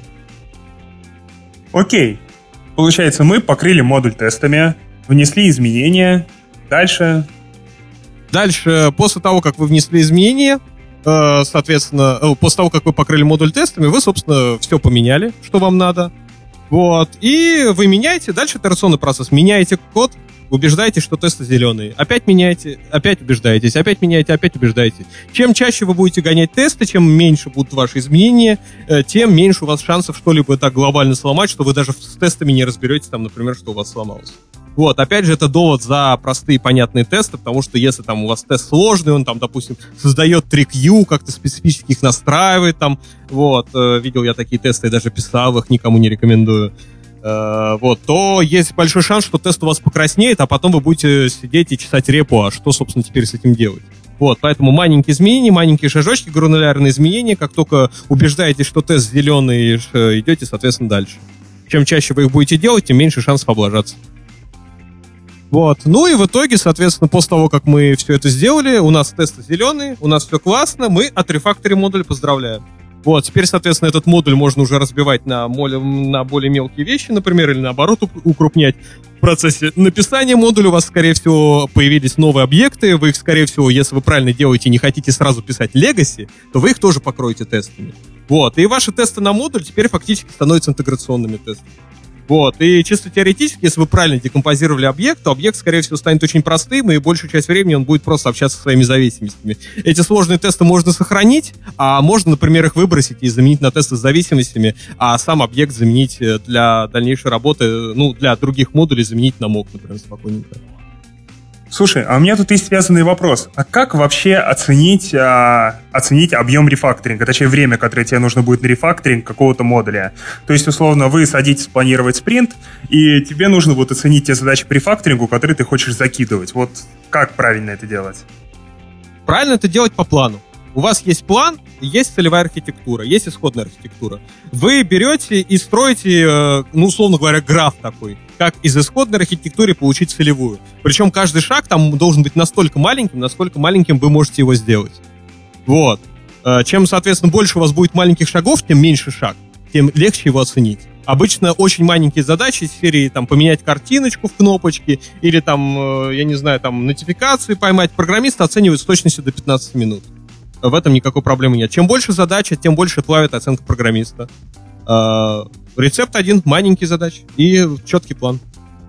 Окей. Получается, мы покрыли модуль тестами, внесли изменения. Дальше... Дальше, после того, как вы внесли изменения, э, соответственно, э, после того, как вы покрыли модуль тестами, вы, собственно, все поменяли, что вам надо. Вот. И вы меняете, дальше итерационный процесс. Меняете код, убеждаетесь, что тесты зеленые. Опять меняете, опять убеждаетесь, опять меняете, опять убеждаетесь. Чем чаще вы будете гонять тесты, чем меньше будут ваши изменения, э, тем меньше у вас шансов что-либо так глобально сломать, что вы даже с тестами не разберетесь, там, например, что у вас сломалось. Вот, опять же, это довод за простые понятные тесты, потому что если там у вас тест сложный, он там, допустим, создает 3Q, как-то специфически их настраивает там, вот, э, видел я такие тесты, я даже писал их, никому не рекомендую. Э, вот, то есть большой шанс, что тест у вас покраснеет, а потом вы будете сидеть и чесать репу, а что, собственно, теперь с этим делать. Вот, поэтому маленькие изменения, маленькие шажочки, гранулярные изменения, как только убеждаетесь, что тест зеленый, э, идете, соответственно, дальше. Чем чаще вы их будете делать, тем меньше шансов облажаться. Вот. Ну и в итоге, соответственно, после того, как мы все это сделали, у нас тесты зеленые, у нас все классно, мы от рефактори модуль поздравляем. Вот, теперь, соответственно, этот модуль можно уже разбивать на, на более мелкие вещи, например, или наоборот укрупнять. В процессе написания модуля у вас, скорее всего, появились новые объекты. Вы их, скорее всего, если вы правильно делаете и не хотите сразу писать Legacy, то вы их тоже покроете тестами. Вот, и ваши тесты на модуль теперь фактически становятся интеграционными тестами. Вот. И чисто теоретически, если вы правильно декомпозировали объект, то объект, скорее всего, станет очень простым, и большую часть времени он будет просто общаться со своими зависимостями. Эти сложные тесты можно сохранить, а можно, например, их выбросить и заменить на тесты с зависимостями, а сам объект заменить э, для дальнейшей работы, ну, для других модулей заменить на мок, например, спокойненько. Слушай, а у меня тут есть связанный вопрос. А как вообще оценить, а, оценить объем рефакторинга, точнее время, которое тебе нужно будет на рефакторинг какого-то модуля? То есть, условно, вы садитесь планировать спринт, и тебе нужно вот оценить те задачи по рефакторингу, которые ты хочешь закидывать. Вот как правильно это делать? Правильно это делать по плану. У вас есть план, есть целевая архитектура, есть исходная архитектура. Вы берете и строите, э, ну, условно говоря, граф такой, как из исходной архитектуры получить целевую. Причем каждый шаг там должен быть настолько маленьким, насколько маленьким вы можете его сделать. Вот. Э, чем, соответственно, больше у вас будет маленьких шагов, тем меньше шаг, тем легче его оценить. Обычно очень маленькие задачи из серии там поменять картиночку в кнопочке или там, э, я не знаю, там нотификации поймать, программист оценивает с точностью до 15 минут в этом никакой проблемы нет. Чем больше задача, тем больше плавит оценка программиста. Рецепт один, маленький задач и четкий план.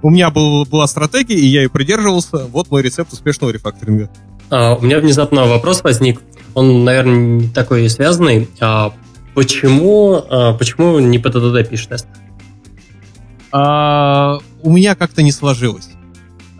У меня был, была стратегия, и я ее придерживался. Вот мой рецепт успешного рефакторинга. А, у меня внезапно вопрос возник. Он, наверное, не такой связанный. А почему, а, почему не по ТДД пишешь тест? А, у меня как-то не сложилось.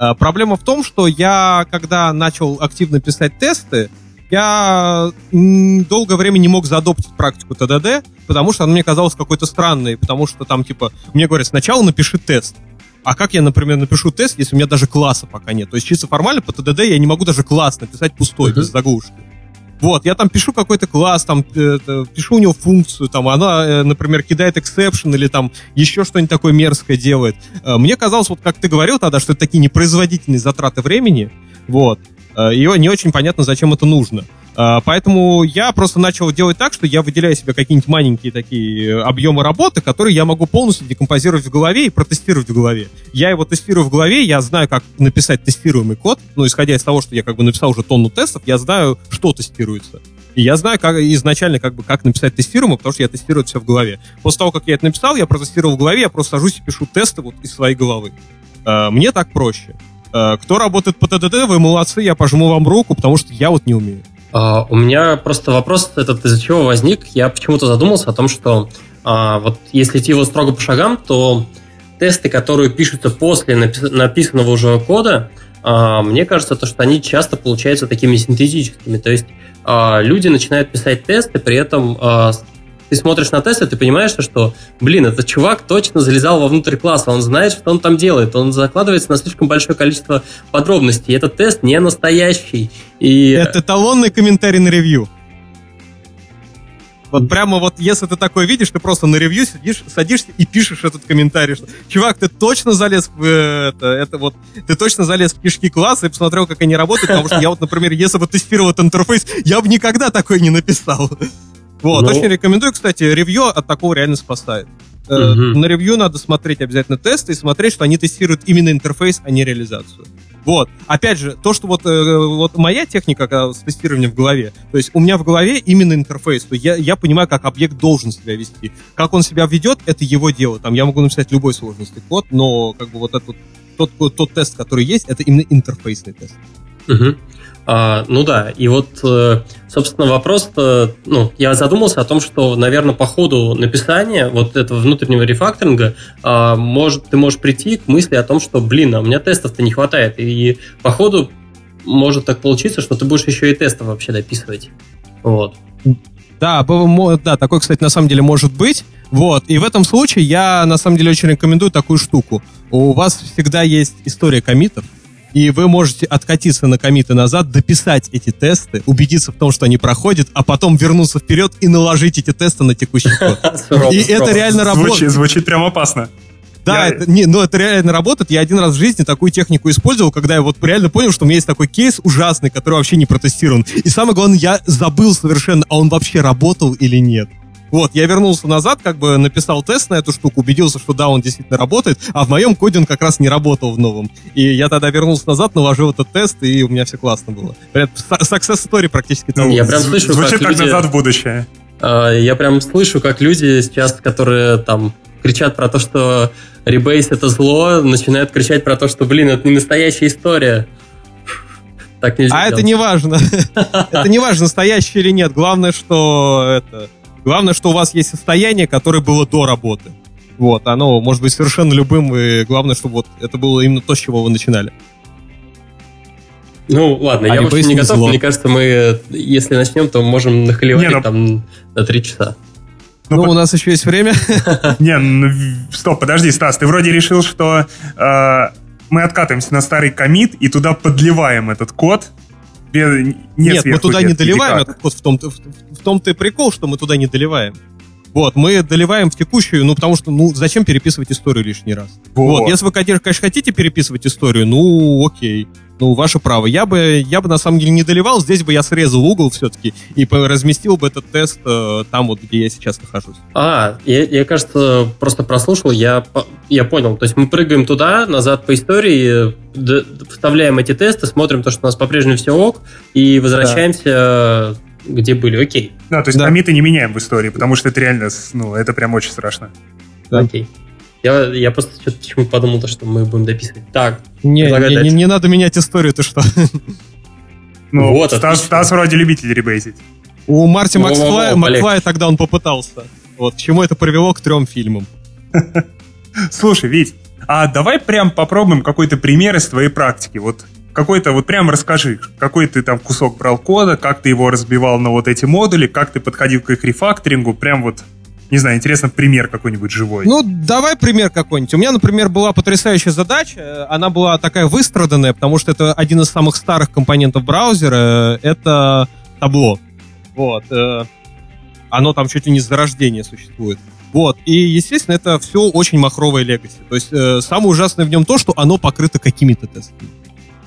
Э, проблема в том, что я, когда начал активно писать тесты, я долгое время не мог заадоптить практику ТДД, потому что она мне казалась какой-то странной, потому что там, типа, мне говорят, сначала напиши тест. А как я, например, напишу тест, если у меня даже класса пока нет? То есть чисто формально по TDD я не могу даже класс написать пустой, uh-huh. без заглушки. Вот, я там пишу какой-то класс, там, э, пишу у него функцию, там, она, э, например, кидает exception или там еще что-нибудь такое мерзкое делает. Э, мне казалось, вот как ты говорил тогда, что это такие непроизводительные затраты времени, вот, и не очень понятно, зачем это нужно. А, поэтому я просто начал делать так, что я выделяю себе какие-нибудь маленькие такие э, объемы работы, которые я могу полностью декомпозировать в голове и протестировать в голове. Я его тестирую в голове, я знаю, как написать тестируемый код, но исходя из того, что я как бы написал уже тонну тестов, я знаю, что тестируется. И я знаю как, изначально, как бы, как написать тестируемый, потому что я тестирую это все в голове. После того, как я это написал, я протестировал в голове, я просто сажусь и пишу тесты вот из своей головы. Мне так проще. А, кто работает по ТДД, вы молодцы, я пожму вам руку, потому что я вот не умею. Uh, у меня просто вопрос этот из-за чего возник. Я почему-то задумался о том, что uh, вот если идти его строго по шагам, то тесты, которые пишутся после напис- написанного уже кода, uh, мне кажется, то, что они часто получаются такими синтетическими. То есть люди начинают писать тесты, при этом ты смотришь на тесты, ты понимаешь, что, блин, этот чувак точно залезал вовнутрь класса, он знает, что он там делает, он закладывается на слишком большое количество подробностей. Этот тест не настоящий. И... Это эталонный комментарий на ревью. Вот прямо вот, если ты такое видишь, ты просто на ревью сидишь, садишься и пишешь этот комментарий, что чувак, ты точно залез в э, это, это вот, ты точно залез в кишки класса и посмотрел, как они работают, потому что я вот, например, если бы тестировал этот интерфейс, я бы никогда такое не написал. Вот, ну... очень рекомендую, кстати, ревью от такого реально спасает. Угу. На ревью надо смотреть обязательно тесты и смотреть, что они тестируют именно интерфейс, а не реализацию. Вот. Опять же, то, что вот, э, вот моя техника с тестированием в голове, то есть у меня в голове именно интерфейс, то я, я понимаю, как объект должен себя вести. Как он себя ведет, это его дело. Там я могу написать любой сложности код, но как бы вот этот тот, тот тест, который есть, это именно интерфейсный тест. Угу. А, ну да, и вот, э, собственно, вопрос, ну, я задумался о том, что, наверное, по ходу написания вот этого внутреннего рефакторинга а, может, ты можешь прийти к мысли о том, что, блин, а у меня тестов-то не хватает, и по ходу может так получиться, что ты будешь еще и тестов вообще дописывать. Вот. Да, да, такой, кстати, на самом деле может быть. Вот, и в этом случае я, на самом деле, очень рекомендую такую штуку. У вас всегда есть история комитов, и вы можете откатиться на комиты назад, дописать эти тесты, убедиться в том, что они проходят, а потом вернуться вперед и наложить эти тесты на текущий код. И это реально работает. Звучит прям опасно. Да, я... это, не, ну это реально работает. Я один раз в жизни такую технику использовал, когда я вот реально понял, что у меня есть такой кейс ужасный, который вообще не протестирован. И самое главное, я забыл совершенно, а он вообще работал или нет. Вот, я вернулся назад, как бы написал тест на эту штуку, убедился, что да, он действительно работает, а в моем коде он как раз не работал в новом. И я тогда вернулся назад, наложил этот тест, и у меня все классно было. Прям success story практически того. Я прям слышу, Звучит как люди... назад в будущее. А, я прям слышу, как люди сейчас, которые там кричат про то, что ребейс это зло, начинают кричать про то, что, блин, это не настоящая история. Так нельзя. А делать. это не важно. Это не важно, настоящий или нет. Главное, что это Главное, что у вас есть состояние, которое было до работы. Вот, оно может быть совершенно любым, и главное, чтобы вот это было именно то, с чего вы начинали. Ну, ладно, а я вообще не готов. Зло. Мне кажется, мы, если начнем, то можем нахлевать не, ну... там на три часа. Ну, ну по... у нас еще есть время. Не, ну, стоп, подожди, Стас, ты вроде решил, что э, мы откатываемся на старый комит и туда подливаем этот код, не Нет, мы туда не доливаем этот код, в том-то, в том-то и прикол, что мы туда не доливаем. Вот, мы доливаем в текущую, ну, потому что, ну, зачем переписывать историю лишний раз? Вот, вот если вы, конечно, хотите переписывать историю, ну, окей. Ну, ваше право. Я бы, я бы на самом деле не доливал, здесь бы я срезал угол все-таки и разместил бы этот тест э, там вот, где я сейчас нахожусь. А, я, я кажется, просто прослушал, я, я понял. То есть мы прыгаем туда, назад по истории, вставляем эти тесты, смотрим то, что у нас по-прежнему все ок, и возвращаемся... Да где были, окей. Да, то есть да. комиты не меняем в истории, потому что это реально, ну, это прям очень страшно. Да. Окей. Я, я просто что-то почему подумал, что мы будем дописывать. Так, не, не, не, не надо менять историю, ты что? Ну, вот, Стас, Стас вроде любитель ребейсить. У Марти Макфлая, Макфлая тогда он попытался. Вот, к чему это привело к трем фильмам. Слушай, Вить, а давай прям попробуем какой-то пример из твоей практики. Вот какой-то вот прям расскажи, какой ты там кусок брал кода, как ты его разбивал на вот эти модули, как ты подходил к их рефакторингу, прям вот не знаю, интересно, пример какой-нибудь живой. Ну, давай пример какой-нибудь. У меня, например, была потрясающая задача. Она была такая выстраданная, потому что это один из самых старых компонентов браузера. Это табло. Вот. Э, оно там чуть ли не с зарождения существует. Вот. И, естественно, это все очень махровое легаси. То есть э, самое ужасное в нем то, что оно покрыто какими-то тестами.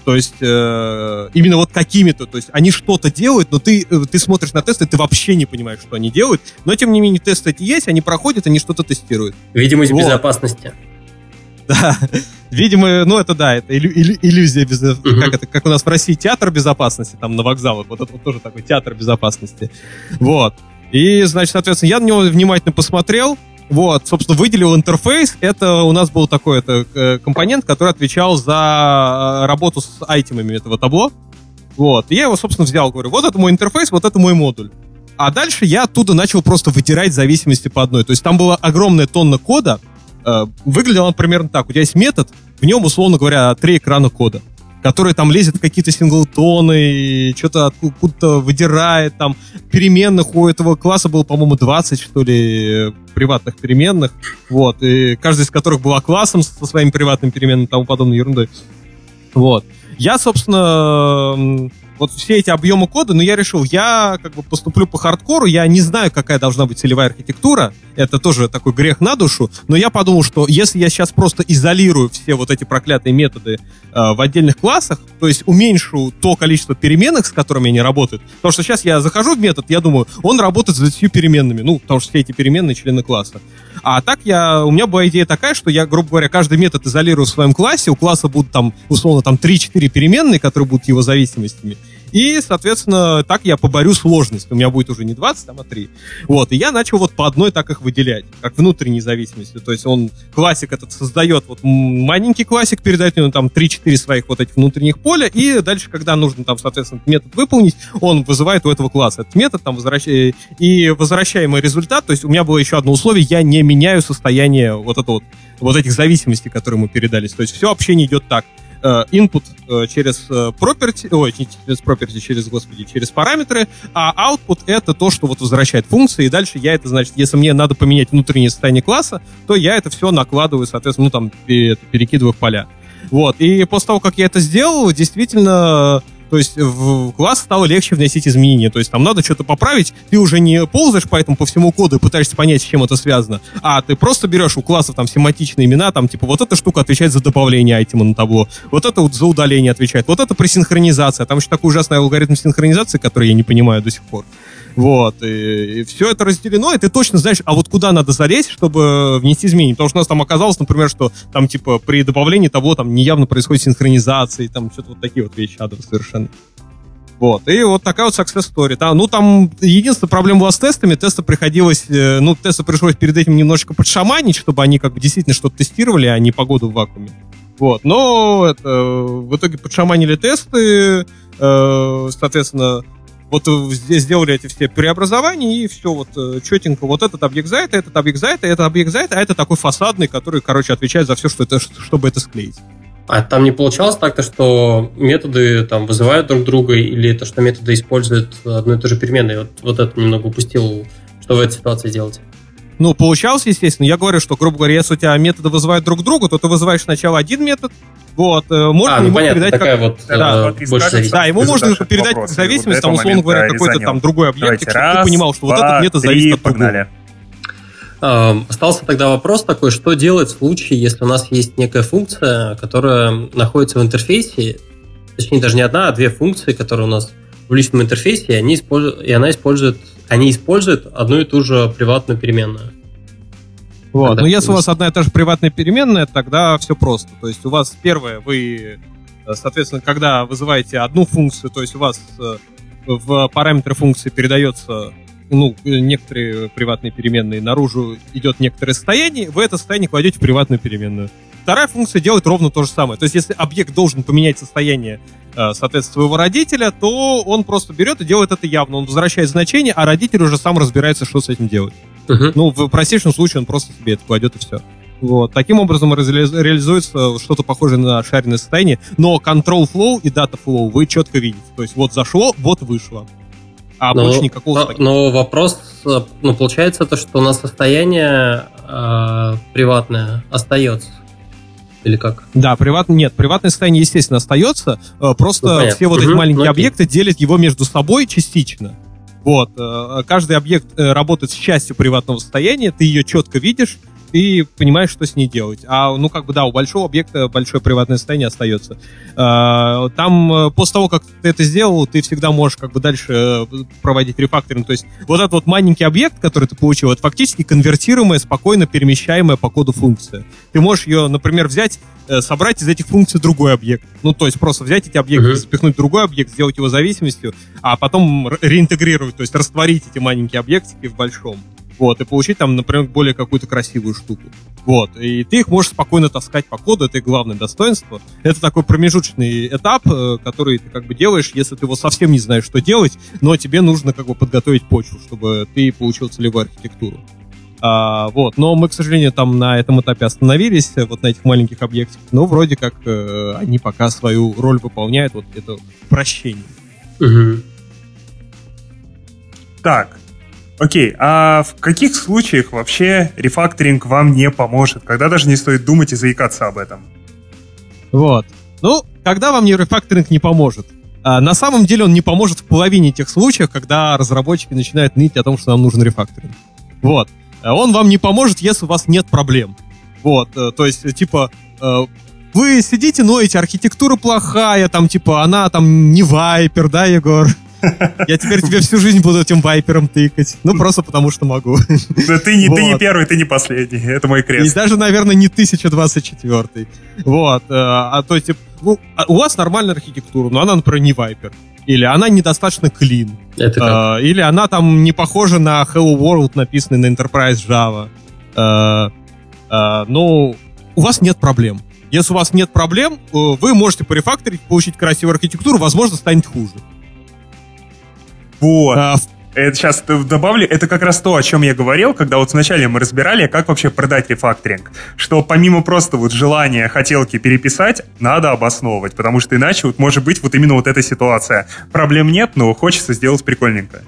То есть э, именно вот какими-то, то есть они что-то делают, но ты, э, ты смотришь на тесты, ты вообще не понимаешь, что они делают, но тем не менее тесты эти есть, они проходят, они что-то тестируют. Видимость вот. безопасности. Да, видимо, ну это да, это иллю, иллю, иллюзия без, uh как это, как у нас в России театр безопасности там на вокзалах, вот это вот тоже такой театр безопасности, вот. И значит, соответственно, я на него внимательно посмотрел, вот, собственно, выделил интерфейс. Это у нас был такой это, э, компонент, который отвечал за э, работу с айтемами этого табло. Вот. И я его, собственно, взял, говорю, вот это мой интерфейс, вот это мой модуль. А дальше я оттуда начал просто вытирать зависимости по одной. То есть там была огромная тонна кода. Э, выглядело он примерно так. У тебя есть метод, в нем, условно говоря, три экрана кода который там лезет в какие-то синглтоны, что-то откуда-то выдирает, там переменных у этого класса было, по-моему, 20, что ли, приватных переменных, вот, и каждый из которых была классом со своими приватными переменными и тому подобной ерундой. Вот. Я, собственно, вот все эти объемы кода, но я решил, я как бы поступлю по хардкору, я не знаю, какая должна быть целевая архитектура, это тоже такой грех на душу, но я подумал, что если я сейчас просто изолирую все вот эти проклятые методы э, в отдельных классах, то есть уменьшу то количество переменных, с которыми они работают, потому что сейчас я захожу в метод, я думаю, он работает с 20 переменными, ну, потому что все эти переменные члены класса. А так я, у меня была идея такая, что я, грубо говоря, каждый метод изолирую в своем классе, у класса будут там, условно, там 3-4 переменные, которые будут его зависимостями, и, соответственно, так я поборю сложность. У меня будет уже не 20, там, а 3. Вот, и я начал вот по одной так их выделять, как внутренней зависимости. То есть он, классик этот создает, вот маленький классик передает ему там 3-4 своих вот этих внутренних поля, и дальше, когда нужно там, соответственно, метод выполнить, он вызывает у этого класса этот метод, там, возвращает, и возвращаемый результат, то есть у меня было еще одно условие, я не меняю состояние вот этого вот, вот этих зависимостей, которые ему передались. То есть все общение идет так. Э, input э, через э, property, ой, не через property, через, господи, через параметры, а output это то, что вот возвращает функции, и дальше я это, значит, если мне надо поменять внутреннее состояние класса, то я это все накладываю, соответственно, ну, там, перекидываю в поля. Вот, и после того, как я это сделал, действительно, то есть в класс стало легче вносить изменения. То есть там надо что-то поправить, ты уже не ползаешь по этому по всему коду и пытаешься понять, с чем это связано, а ты просто берешь у классов там семантичные имена, там типа вот эта штука отвечает за добавление айтема на табло, вот это вот за удаление отвечает, вот это при синхронизации, там еще такой ужасный алгоритм синхронизации, который я не понимаю до сих пор. Вот, и, и все это разделено, и ты точно знаешь, а вот куда надо залезть, чтобы внести изменения. Потому что у нас там оказалось, например, что там, типа, при добавлении того, там, неявно происходит синхронизация, и там что-то вот такие вот вещи адовые совершенно. Вот, и вот такая вот success story. Да, ну, там единственная проблема была с тестами. Тесты приходилось, э, ну, тесты пришлось перед этим немножечко подшаманить, чтобы они как бы действительно что-то тестировали, а не погоду в вакууме. Вот, но это, в итоге подшаманили тесты, э, соответственно, вот здесь сделали эти все преобразования, и все вот э, четенько. Вот этот объект за это, этот объект за это, этот объект за это, а это такой фасадный, который, короче, отвечает за все, что это, чтобы это склеить. А там не получалось так-то, что методы там вызывают друг друга, или то, что методы используют одну и ту же переменную? Вот, вот это немного упустил. Что в этой ситуации делать? Ну, получалось, естественно. Я говорю, что, грубо говоря, если у тебя методы вызывают друг друга, то ты вызываешь сначала один метод, вот, э, можно а, ну, ему понятно, передать такая как... вот да, э, больше Да, ему можно передать как зависимость, вот там, условно говоря, какой-то там другой объект, чтобы раз, ты понимал, что два, вот этот метод зависит от другого. Uh, остался тогда вопрос такой, что делать в случае, если у нас есть некая функция, которая находится в интерфейсе, точнее даже не одна, а две функции, которые у нас в личном интерфейсе, и, они используют, и она использует, они используют одну и ту же приватную переменную. Вот. Но если у вас одна и та же приватная переменная, тогда все просто. То есть у вас первое, вы, э, соответственно, когда вызываете одну функцию, то есть у вас э, в параметры функции передается ну, некоторые приватные переменные, наружу идет некоторое состояние, вы это состояние кладете в приватную переменную. Вторая функция делает ровно то же самое. То есть, если объект должен поменять состояние, э, соответственно, своего родителя, то он просто берет и делает это явно. Он возвращает значение, а родитель уже сам разбирается, что с этим делать. Uh-huh. Ну, в простейшем случае он просто себе это кладет и все. Вот. Таким образом реализуется что-то похожее на шаренное состояние, но control flow и data flow вы четко видите. То есть вот зашло, вот вышло. А но, больше никакого... Но, но вопрос, ну, получается то, что у нас состояние э, приватное остается. Или как? Да, приват... нет, приватное состояние, естественно, остается. Э, просто ну, все вот угу, эти маленькие ну, объекты делят его между собой частично. Вот. Э, каждый объект э, работает с частью приватного состояния, ты ее четко видишь, и понимаешь, что с ней делать. А, ну, как бы, да, у большого объекта большое приватное состояние остается. А, там, э, после того, как ты это сделал, ты всегда можешь, как бы, дальше э, проводить рефакторинг. То есть, вот этот вот маленький объект, который ты получил, это фактически конвертируемая, спокойно перемещаемая по коду функция. Ты можешь ее, например, взять, э, собрать из этих функций другой объект. Ну, то есть, просто взять эти объекты, uh-huh. запихнуть в другой объект, сделать его зависимостью, а потом реинтегрировать, то есть, растворить эти маленькие объектики в большом вот, и получить там, например, более какую-то красивую штуку. Вот, и ты их можешь спокойно таскать по коду, это их главное достоинство. Это такой промежуточный этап, э, который ты как бы делаешь, если ты его совсем не знаешь, что делать, но тебе нужно как бы подготовить почву, чтобы ты получил целевую архитектуру. А, вот, но мы, к сожалению, там на этом этапе остановились, вот на этих маленьких объектах, но вроде как э, они пока свою роль выполняют, вот это прощение. Угу. Так, Окей, а в каких случаях вообще рефакторинг вам не поможет? Когда даже не стоит думать и заикаться об этом? Вот. Ну, когда вам не рефакторинг не поможет? А, на самом деле он не поможет в половине тех случаев, когда разработчики начинают ныть о том, что нам нужен рефакторинг. Вот. Он вам не поможет, если у вас нет проблем. Вот. Э, то есть, типа, э, вы сидите, ноете, архитектура плохая, там, типа, она там не вайпер, да, Егор? Я теперь тебе всю жизнь буду этим вайпером тыкать. Ну, просто потому что могу. Да ты не, вот. ты не первый, ты не последний. Это мой крест. И даже, наверное, не 1024. Вот. Э, а то есть, ну, а у вас нормальная архитектура, но она, например, не вайпер. Или она недостаточно клин. Это как? А, или она там не похожа на Hello World, написанный на Enterprise Java. А, ну, у вас нет проблем. Если у вас нет проблем, вы можете порефакторить, получить красивую архитектуру, возможно, станет хуже. Вот. А, это сейчас добавлю, это как раз то, о чем я говорил, когда вот вначале мы разбирали, как вообще продать рефакторинг. Что помимо просто вот желания, хотелки переписать, надо обосновывать, потому что иначе вот может быть вот именно вот эта ситуация. Проблем нет, но хочется сделать прикольненько.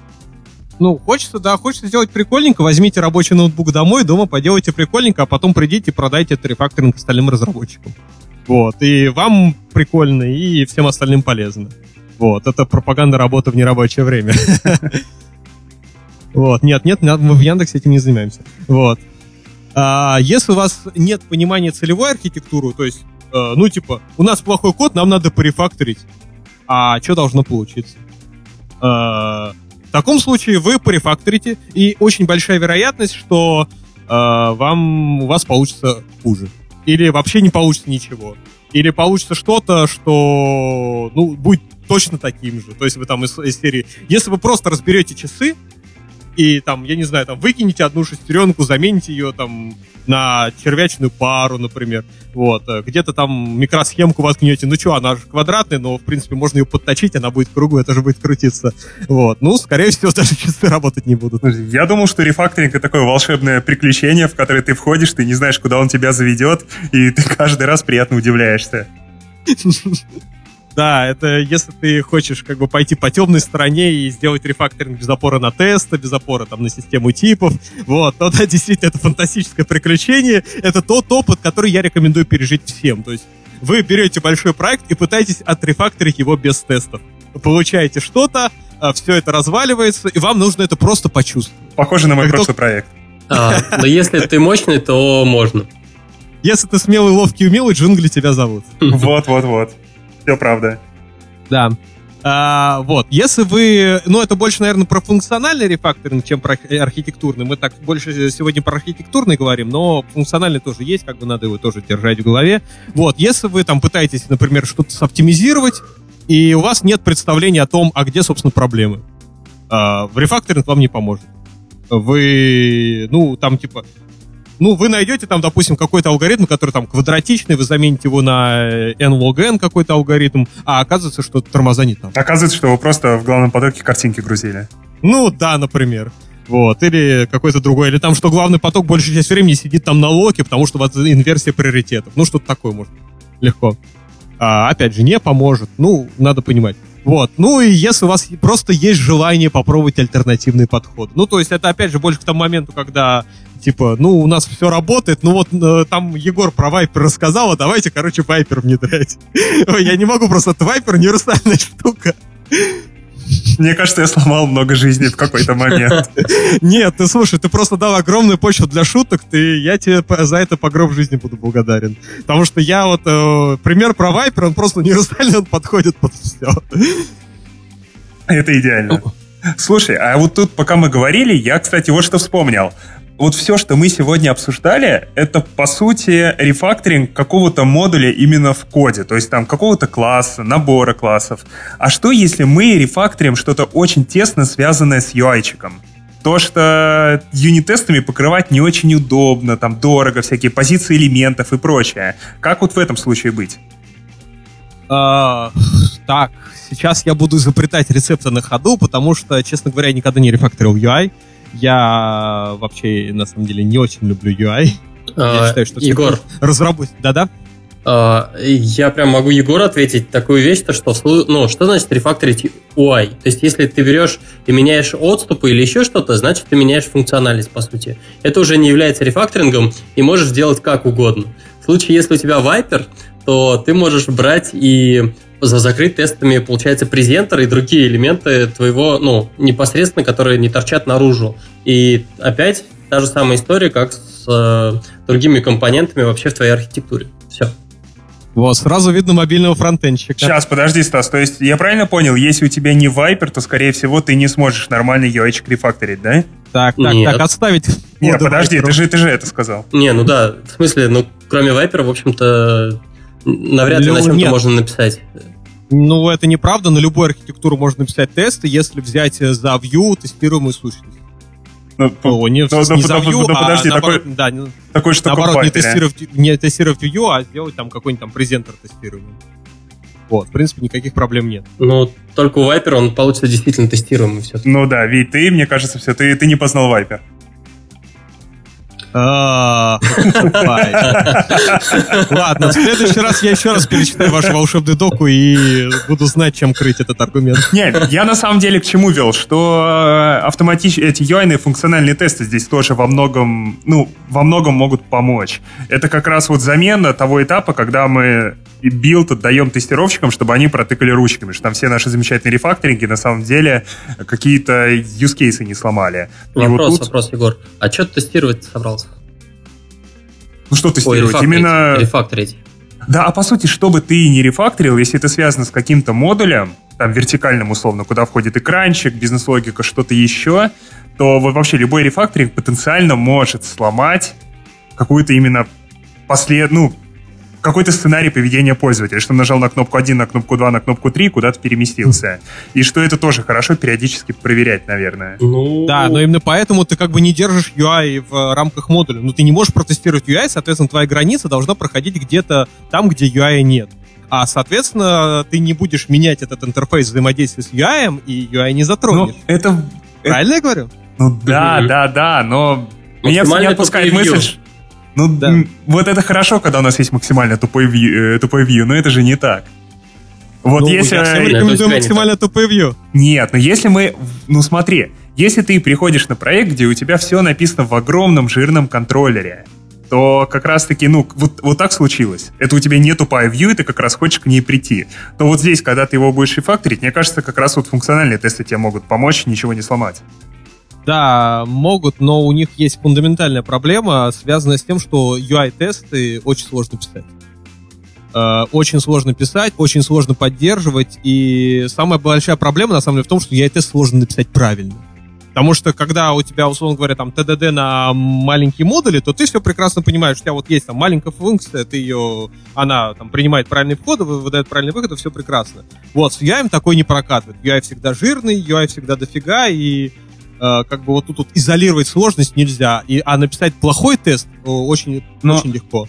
Ну, хочется, да, хочется сделать прикольненько, возьмите рабочий ноутбук домой, дома поделайте прикольненько, а потом придите и продайте этот рефакторинг остальным разработчикам. Вот, и вам прикольно, и всем остальным полезно. Вот, это пропаганда работы в нерабочее время. Вот, нет, нет, мы в Яндексе этим не занимаемся. Вот. А если у вас нет понимания целевой архитектуры, то есть, э, ну, типа, у нас плохой код, нам надо порефакторить. А что должно получиться? Э, в таком случае вы порефакторите, и очень большая вероятность, что э, вам, у вас получится хуже. Или вообще не получится ничего. Или получится что-то, что ну, будет точно таким же. То есть вы там из, из серии... Если вы просто разберете часы, и там, я не знаю, там выкинете одну шестеренку, замените ее там на червячную пару, например. Вот. Э, где-то там микросхемку воткнете. Ну что, она же квадратная, но, в принципе, можно ее подточить, она будет круглая, тоже будет крутиться. Вот. Ну, скорее всего, даже часы работать не будут. Я думал, что рефакторинг — это такое волшебное приключение, в которое ты входишь, ты не знаешь, куда он тебя заведет, и ты каждый раз приятно удивляешься. Да, это если ты хочешь как бы пойти по темной стороне и сделать рефакторинг без опоры на тесты, без опоры там на систему типов, вот, то да, действительно, это фантастическое приключение. Это тот опыт, который я рекомендую пережить всем. То есть вы берете большой проект и пытаетесь отрефакторить его без тестов. Получаете что-то, а, все это разваливается, и вам нужно это просто почувствовать. Похоже на мой как прошлый проект. А, но если ты мощный, то можно. Если ты смелый, ловкий, умелый, джунгли тебя зовут. Вот-вот-вот. Все правда. Да. А, вот, если вы... Ну, это больше, наверное, про функциональный рефакторинг, чем про архитектурный. Мы так больше сегодня про архитектурный говорим, но функциональный тоже есть, как бы надо его тоже держать в голове. Вот, если вы там пытаетесь, например, что-то соптимизировать, и у вас нет представления о том, а где, собственно, проблемы. А, в рефакторинг вам не поможет. Вы, ну, там, типа, ну, вы найдете там, допустим, какой-то алгоритм, который там квадратичный, вы замените его на n log n какой-то алгоритм, а оказывается, что тормоза не там. Оказывается, что вы просто в главном потоке картинки грузили. Ну, да, например. Вот, или какой-то другой, или там, что главный поток большую часть времени сидит там на локе, потому что у вас инверсия приоритетов. Ну, что-то такое может. Легко. А, опять же, не поможет. Ну, надо понимать. Вот. Ну и если у вас просто есть желание попробовать альтернативный подход. Ну, то есть это опять же больше к тому моменту, когда типа, ну, у нас все работает, ну вот э, там Егор про Вайпер рассказал, а давайте, короче, Вайпер внедрять. Я не могу просто, это Вайпер универсальная штука. Мне кажется, я сломал много жизней в какой-то момент. Нет, ты слушай, ты просто дал огромную почву для шуток, ты, я тебе за это по гроб жизни буду благодарен. Потому что я вот, э, пример про Вайпер, он просто универсальный, он подходит под все. Это идеально. Слушай, а вот тут, пока мы говорили, я, кстати, вот что вспомнил вот все, что мы сегодня обсуждали, это, по сути, рефакторинг какого-то модуля именно в коде, то есть там какого-то класса, набора классов. А что, если мы рефакторим что-то очень тесно связанное с UI-чиком? То, что юнит-тестами покрывать не очень удобно, там дорого, всякие позиции элементов и прочее. Как вот в этом случае быть? А, так, сейчас я буду изобретать рецепты на ходу, потому что, честно говоря, я никогда не рефакторил UI. Я вообще, на самом деле, не очень люблю UI. А, я считаю, что Егор. Разработчик. Да-да? А, я прям могу Егору ответить такую вещь, то что, ну, что значит рефакторить UI? То есть, если ты берешь и меняешь отступы или еще что-то, значит, ты меняешь функциональность, по сути. Это уже не является рефакторингом, и можешь делать как угодно. В случае, если у тебя Viper, то ты можешь брать и закрыть тестами, получается, презентер и другие элементы твоего, ну, непосредственно, которые не торчат наружу. И опять та же самая история, как с э, другими компонентами вообще в твоей архитектуре. Все. Вот, сразу видно мобильного фронтенщика. Сейчас, подожди, Стас, то есть я правильно понял, если у тебя не Viper, то, скорее всего, ты не сможешь нормальный UI рефакторить, да? Так, так, Нет. так, отставить. Нет, подожди, ты же, ты же это сказал. Не, ну да, в смысле, ну, кроме Viper, в общем-то, навряд ли ну, на чем-то можно написать. Ну, это неправда. На любую архитектуру можно написать тесты, если взять э, за view тестируемую сущность. Ну, О, не, ну, не ну, за view, ну, подожди, а наоборот, такой, да, такой наоборот, не тестировать, не тестировать view, а сделать там какой-нибудь там презентер тестируемый. Вот, в принципе, никаких проблем нет. Ну, только у Viper он получится действительно тестируемый все Ну да, ведь ты, мне кажется, все, ты, ты не познал Viper. А, Ладно, в следующий раз я еще раз перечитаю ваш волшебный доку и буду знать, чем крыть этот аргумент. Нет, я на самом деле к чему вел, что э, автоматически эти UI функциональные тесты здесь тоже во многом, ну, во многом могут помочь. Это как раз вот замена того этапа, когда мы build отдаем тестировщикам, чтобы они протыкали ручками, что там все наши замечательные рефакторинги на самом деле какие-то cases не сломали. Вопрос, вот тут... вопрос, Егор. А что ты тестировать собрался? Ну что тестировать? Ой, Именно... Рефакторить. Да, а по сути, что бы ты не рефакторил, если это связано с каким-то модулем, там вертикальным условно, куда входит экранчик, бизнес-логика, что-то еще, то вот вообще любой рефакторинг потенциально может сломать какую-то именно послед... ну, какой-то сценарий поведения пользователя, что он нажал на кнопку 1, на кнопку 2, на кнопку 3, куда-то переместился. И что это тоже хорошо периодически проверять, наверное. Ну... Да, но именно поэтому ты как бы не держишь UI в рамках модуля. Ну, ты не можешь протестировать UI, соответственно, твоя граница должна проходить где-то там, где UI нет. А, соответственно, ты не будешь менять этот интерфейс взаимодействия с UI, и UI не затронешь. Ну, это... Правильно это... я говорю? Ну да, да, да, но меня не отпускает мысль, ну, да. вот это хорошо, когда у нас есть максимально тупой view, э, тупой view, но это же не так. Вот ну, если... Я всем рекомендую максимально тупой view. Нет, но если мы... Ну смотри, если ты приходишь на проект, где у тебя все написано в огромном жирном контроллере, то как раз-таки, ну, вот, вот так случилось. Это у тебя не тупая view, и ты как раз хочешь к ней прийти. То вот здесь, когда ты его будешь рефакторить, мне кажется, как раз вот функциональные тесты тебе могут помочь ничего не сломать. Да, могут, но у них есть фундаментальная проблема, связанная с тем, что UI-тесты очень сложно писать. Э, очень сложно писать, очень сложно поддерживать, и самая большая проблема, на самом деле, в том, что UI-тест сложно написать правильно. Потому что, когда у тебя, условно говоря, там TDD на маленькие модули, то ты все прекрасно понимаешь, у тебя вот есть там маленькая функция, ты ее, она там принимает правильный вход, выдает правильный выход, и все прекрасно. Вот, с UI такой не прокатывает. UI всегда жирный, UI всегда дофига, и как бы вот тут вот изолировать сложность нельзя, и, а написать плохой тест очень, Но, очень легко.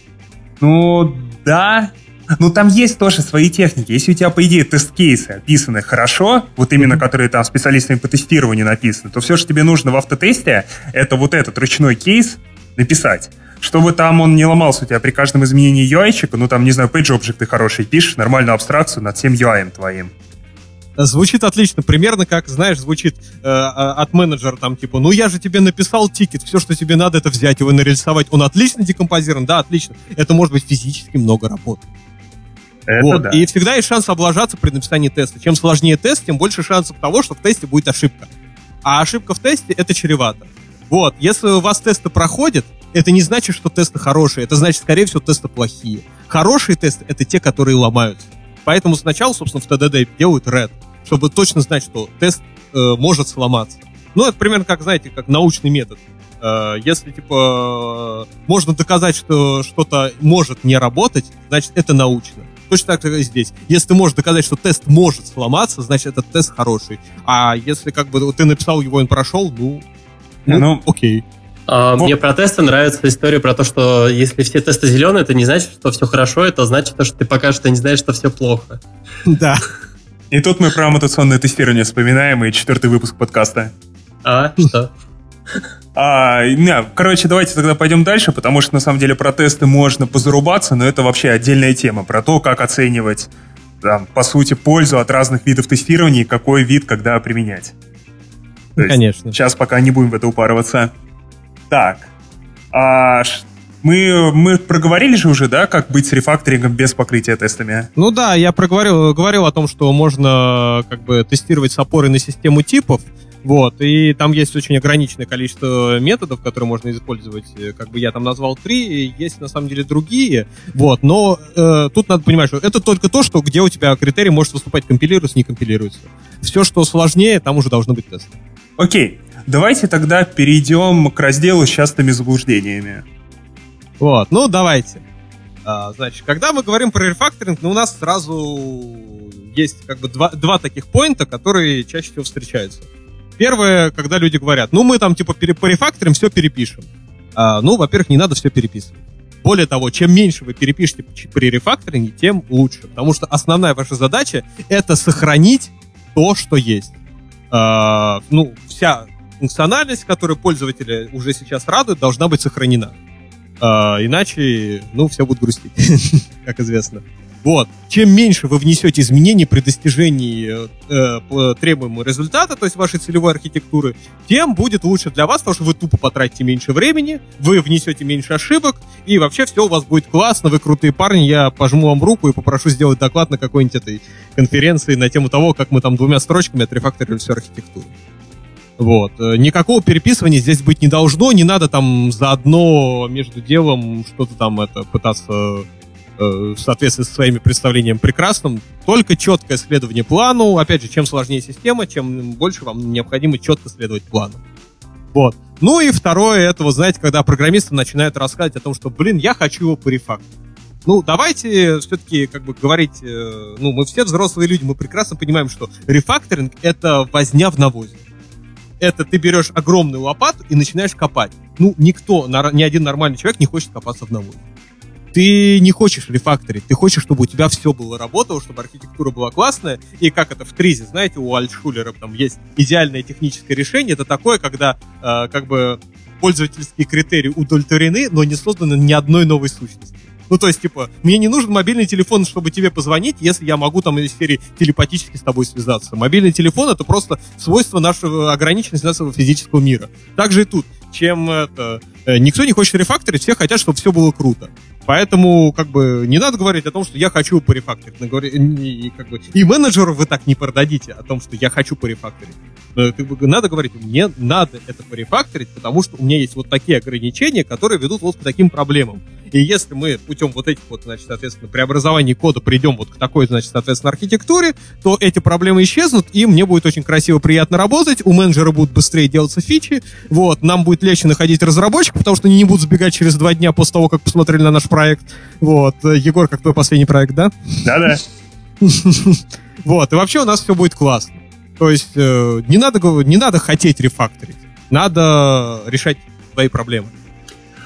Ну, да, Ну, там есть тоже свои техники. Если у тебя, по идее, тест-кейсы описаны хорошо, вот именно которые там специалистами по тестированию написаны, то все, что тебе нужно в автотесте, это вот этот ручной кейс написать. Чтобы там он не ломался у тебя при каждом изменении UI, ну там, не знаю, page object ты хороший пишешь, нормальную абстракцию над всем UI твоим. Звучит отлично. Примерно как, знаешь, звучит э, от менеджера там, типа, ну я же тебе написал тикет, все, что тебе надо, это взять его и нарисовать. Он отлично декомпозирован? Да, отлично. Это может быть физически много работы. Это вот. да. И всегда есть шанс облажаться при написании теста. Чем сложнее тест, тем больше шансов того, что в тесте будет ошибка. А ошибка в тесте — это чревато. Вот, если у вас тесты проходят, это не значит, что тесты хорошие. Это значит, скорее всего, тесты плохие. Хорошие тесты — это те, которые ломаются. Поэтому сначала, собственно, в TDD делают red, чтобы точно знать, что тест э, может сломаться. Ну, это примерно как, знаете, как научный метод. Э, если, типа, можно доказать, что что-то может не работать, значит, это научно. Точно так же и здесь. Если ты можешь доказать, что тест может сломаться, значит, этот тест хороший. А если как бы ты написал его, он прошел, ну, ну, ну окей. А, ну, мне про тесты нравится история про то, что если все тесты зеленые, это не значит, что все хорошо, это значит, что ты пока что не знаешь, что все плохо. Да. И тут мы про мутационное тестирование вспоминаем, и четвертый выпуск подкаста. А, что? А, не, короче, давайте тогда пойдем дальше, потому что на самом деле про тесты можно позарубаться, но это вообще отдельная тема про то, как оценивать, там, по сути, пользу от разных видов тестирования и какой вид когда применять. Ну, конечно. Сейчас пока не будем в это упарываться. Так. А, мы, мы проговорили же уже, да, как быть с рефакторингом без покрытия тестами? Ну да, я проговорил, говорил о том, что можно как бы тестировать с опорой на систему типов, вот, и там есть очень ограниченное количество методов, которые можно использовать. Как бы я там назвал три, есть на самом деле другие. Вот, но э, тут надо понимать, что это только то, что где у тебя критерий может выступать, компилируется, не компилируется. Все, что сложнее, там уже должны быть тесты. Окей, давайте тогда перейдем к разделу с частыми заблуждениями. Вот, ну давайте. А, значит, когда мы говорим про рефакторинг, ну, у нас сразу есть как бы два, два таких поинта, которые чаще всего встречаются. Первое, когда люди говорят, ну, мы там типа по рефакторим все перепишем. А, ну, во-первых, не надо все переписывать. Более того, чем меньше вы перепишете при рефакторинге, тем лучше. Потому что основная ваша задача — это сохранить то, что есть. А, ну, вся функциональность, которую пользователи уже сейчас радуют, должна быть сохранена. А, иначе, ну, все будут грустить, как известно. Вот. Чем меньше вы внесете изменений при достижении э, требуемого результата, то есть вашей целевой архитектуры, тем будет лучше для вас, потому что вы тупо потратите меньше времени, вы внесете меньше ошибок, и вообще все у вас будет классно, вы крутые парни, я пожму вам руку и попрошу сделать доклад на какой-нибудь этой конференции на тему того, как мы там двумя строчками отрефакторили всю архитектуру. Вот. Э, никакого переписывания здесь быть не должно, не надо там заодно между делом что-то там это пытаться э, в соответствии со своими представлениями прекрасным. Только четкое следование плану. Опять же, чем сложнее система, чем больше вам необходимо четко следовать плану. Вот. Ну и второе, это, вы знаете, когда программисты начинают рассказывать о том, что, блин, я хочу его порефакторить. Ну, давайте все-таки как бы говорить, э, ну, мы все взрослые люди, мы прекрасно понимаем, что рефакторинг — это возня в навозе это ты берешь огромную лопату и начинаешь копать. Ну, никто, ни один нормальный человек не хочет копаться в навозе. Ты не хочешь рефакторить, ты хочешь, чтобы у тебя все было работало, чтобы архитектура была классная, и как это в Тризе, знаете, у Альтшулера там есть идеальное техническое решение, это такое, когда э, как бы пользовательские критерии удовлетворены, но не созданы ни одной новой сущности. Ну, то есть, типа, мне не нужен мобильный телефон, чтобы тебе позвонить, если я могу там из серии телепатически с тобой связаться. Мобильный телефон — это просто свойство нашего ограниченности нашего физического мира. Также и тут. Чем это... Э, никто не хочет рефакторить, все хотят, чтобы все было круто. Поэтому, как бы, не надо говорить о том, что я хочу порефакторить. И, как бы, и менеджеру вы так не продадите о том, что я хочу порефакторить. Надо говорить, мне надо это порефакторить, потому что у меня есть вот такие ограничения, которые ведут вот к таким проблемам. И если мы путем вот этих вот, значит, соответственно, преобразований кода придем вот к такой, значит, соответственно, архитектуре, то эти проблемы исчезнут, и мне будет очень красиво, приятно работать, у менеджера будут быстрее делаться фичи, вот, нам будет легче находить разработчиков, потому что они не будут сбегать через два дня после того, как посмотрели на наш проект. Вот. Егор, как твой последний проект, да? Да-да. Вот. И вообще у нас все будет классно. То есть э, не, надо, не надо хотеть рефакторить. Надо решать свои проблемы.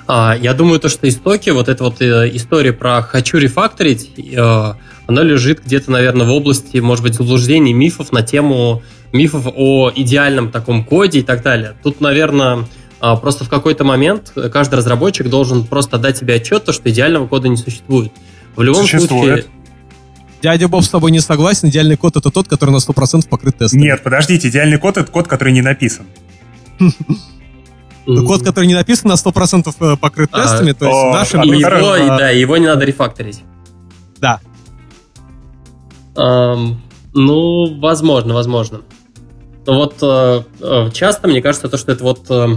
А, я думаю, то, что истоки, вот эта вот э, история про «хочу рефакторить», э, она лежит где-то, наверное, в области, может быть, заблуждений, мифов на тему мифов о идеальном таком коде и так далее. Тут, наверное, просто в какой-то момент каждый разработчик должен просто дать себе отчет, то, что идеального кода не существует. В любом Существует. случае... Дядя Боб с тобой не согласен. Идеальный код это тот, который на 100% покрыт тестами. Нет, подождите, идеальный код — это код, который не написан. Ну, Код, который не написан на 100% э, покрыт А, тестами, то есть нашем а, его, а, да, его не надо рефакторить. Да. Ну, возможно, возможно. Но вот э, э, часто, мне кажется, то, что это вот э,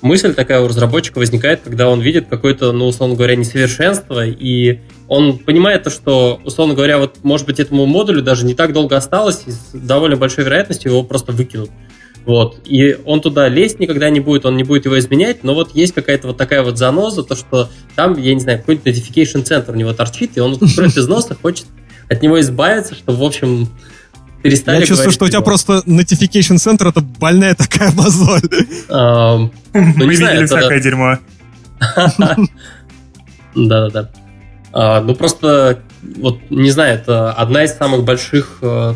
мысль такая у разработчика возникает, когда он видит какое-то, ну, условно говоря, несовершенство, и он понимает то, что, условно говоря, вот, может быть, этому модулю даже не так долго осталось, и с довольно большой вероятностью его просто выкинут. Вот. И он туда лезть никогда не будет, он не будет его изменять, но вот есть какая-то вот такая вот заноза, то, что там, я не знаю, какой-нибудь notification центр у него торчит, и он вот против износа хочет от него избавиться, чтобы, в общем, перестали Я чувствую, что у тебя просто notification center это больная такая мозоль. Ам, Мы видели всякое дерьмо. Да-да-да. А, ну, просто, вот, не знаю, это одна из самых больших э,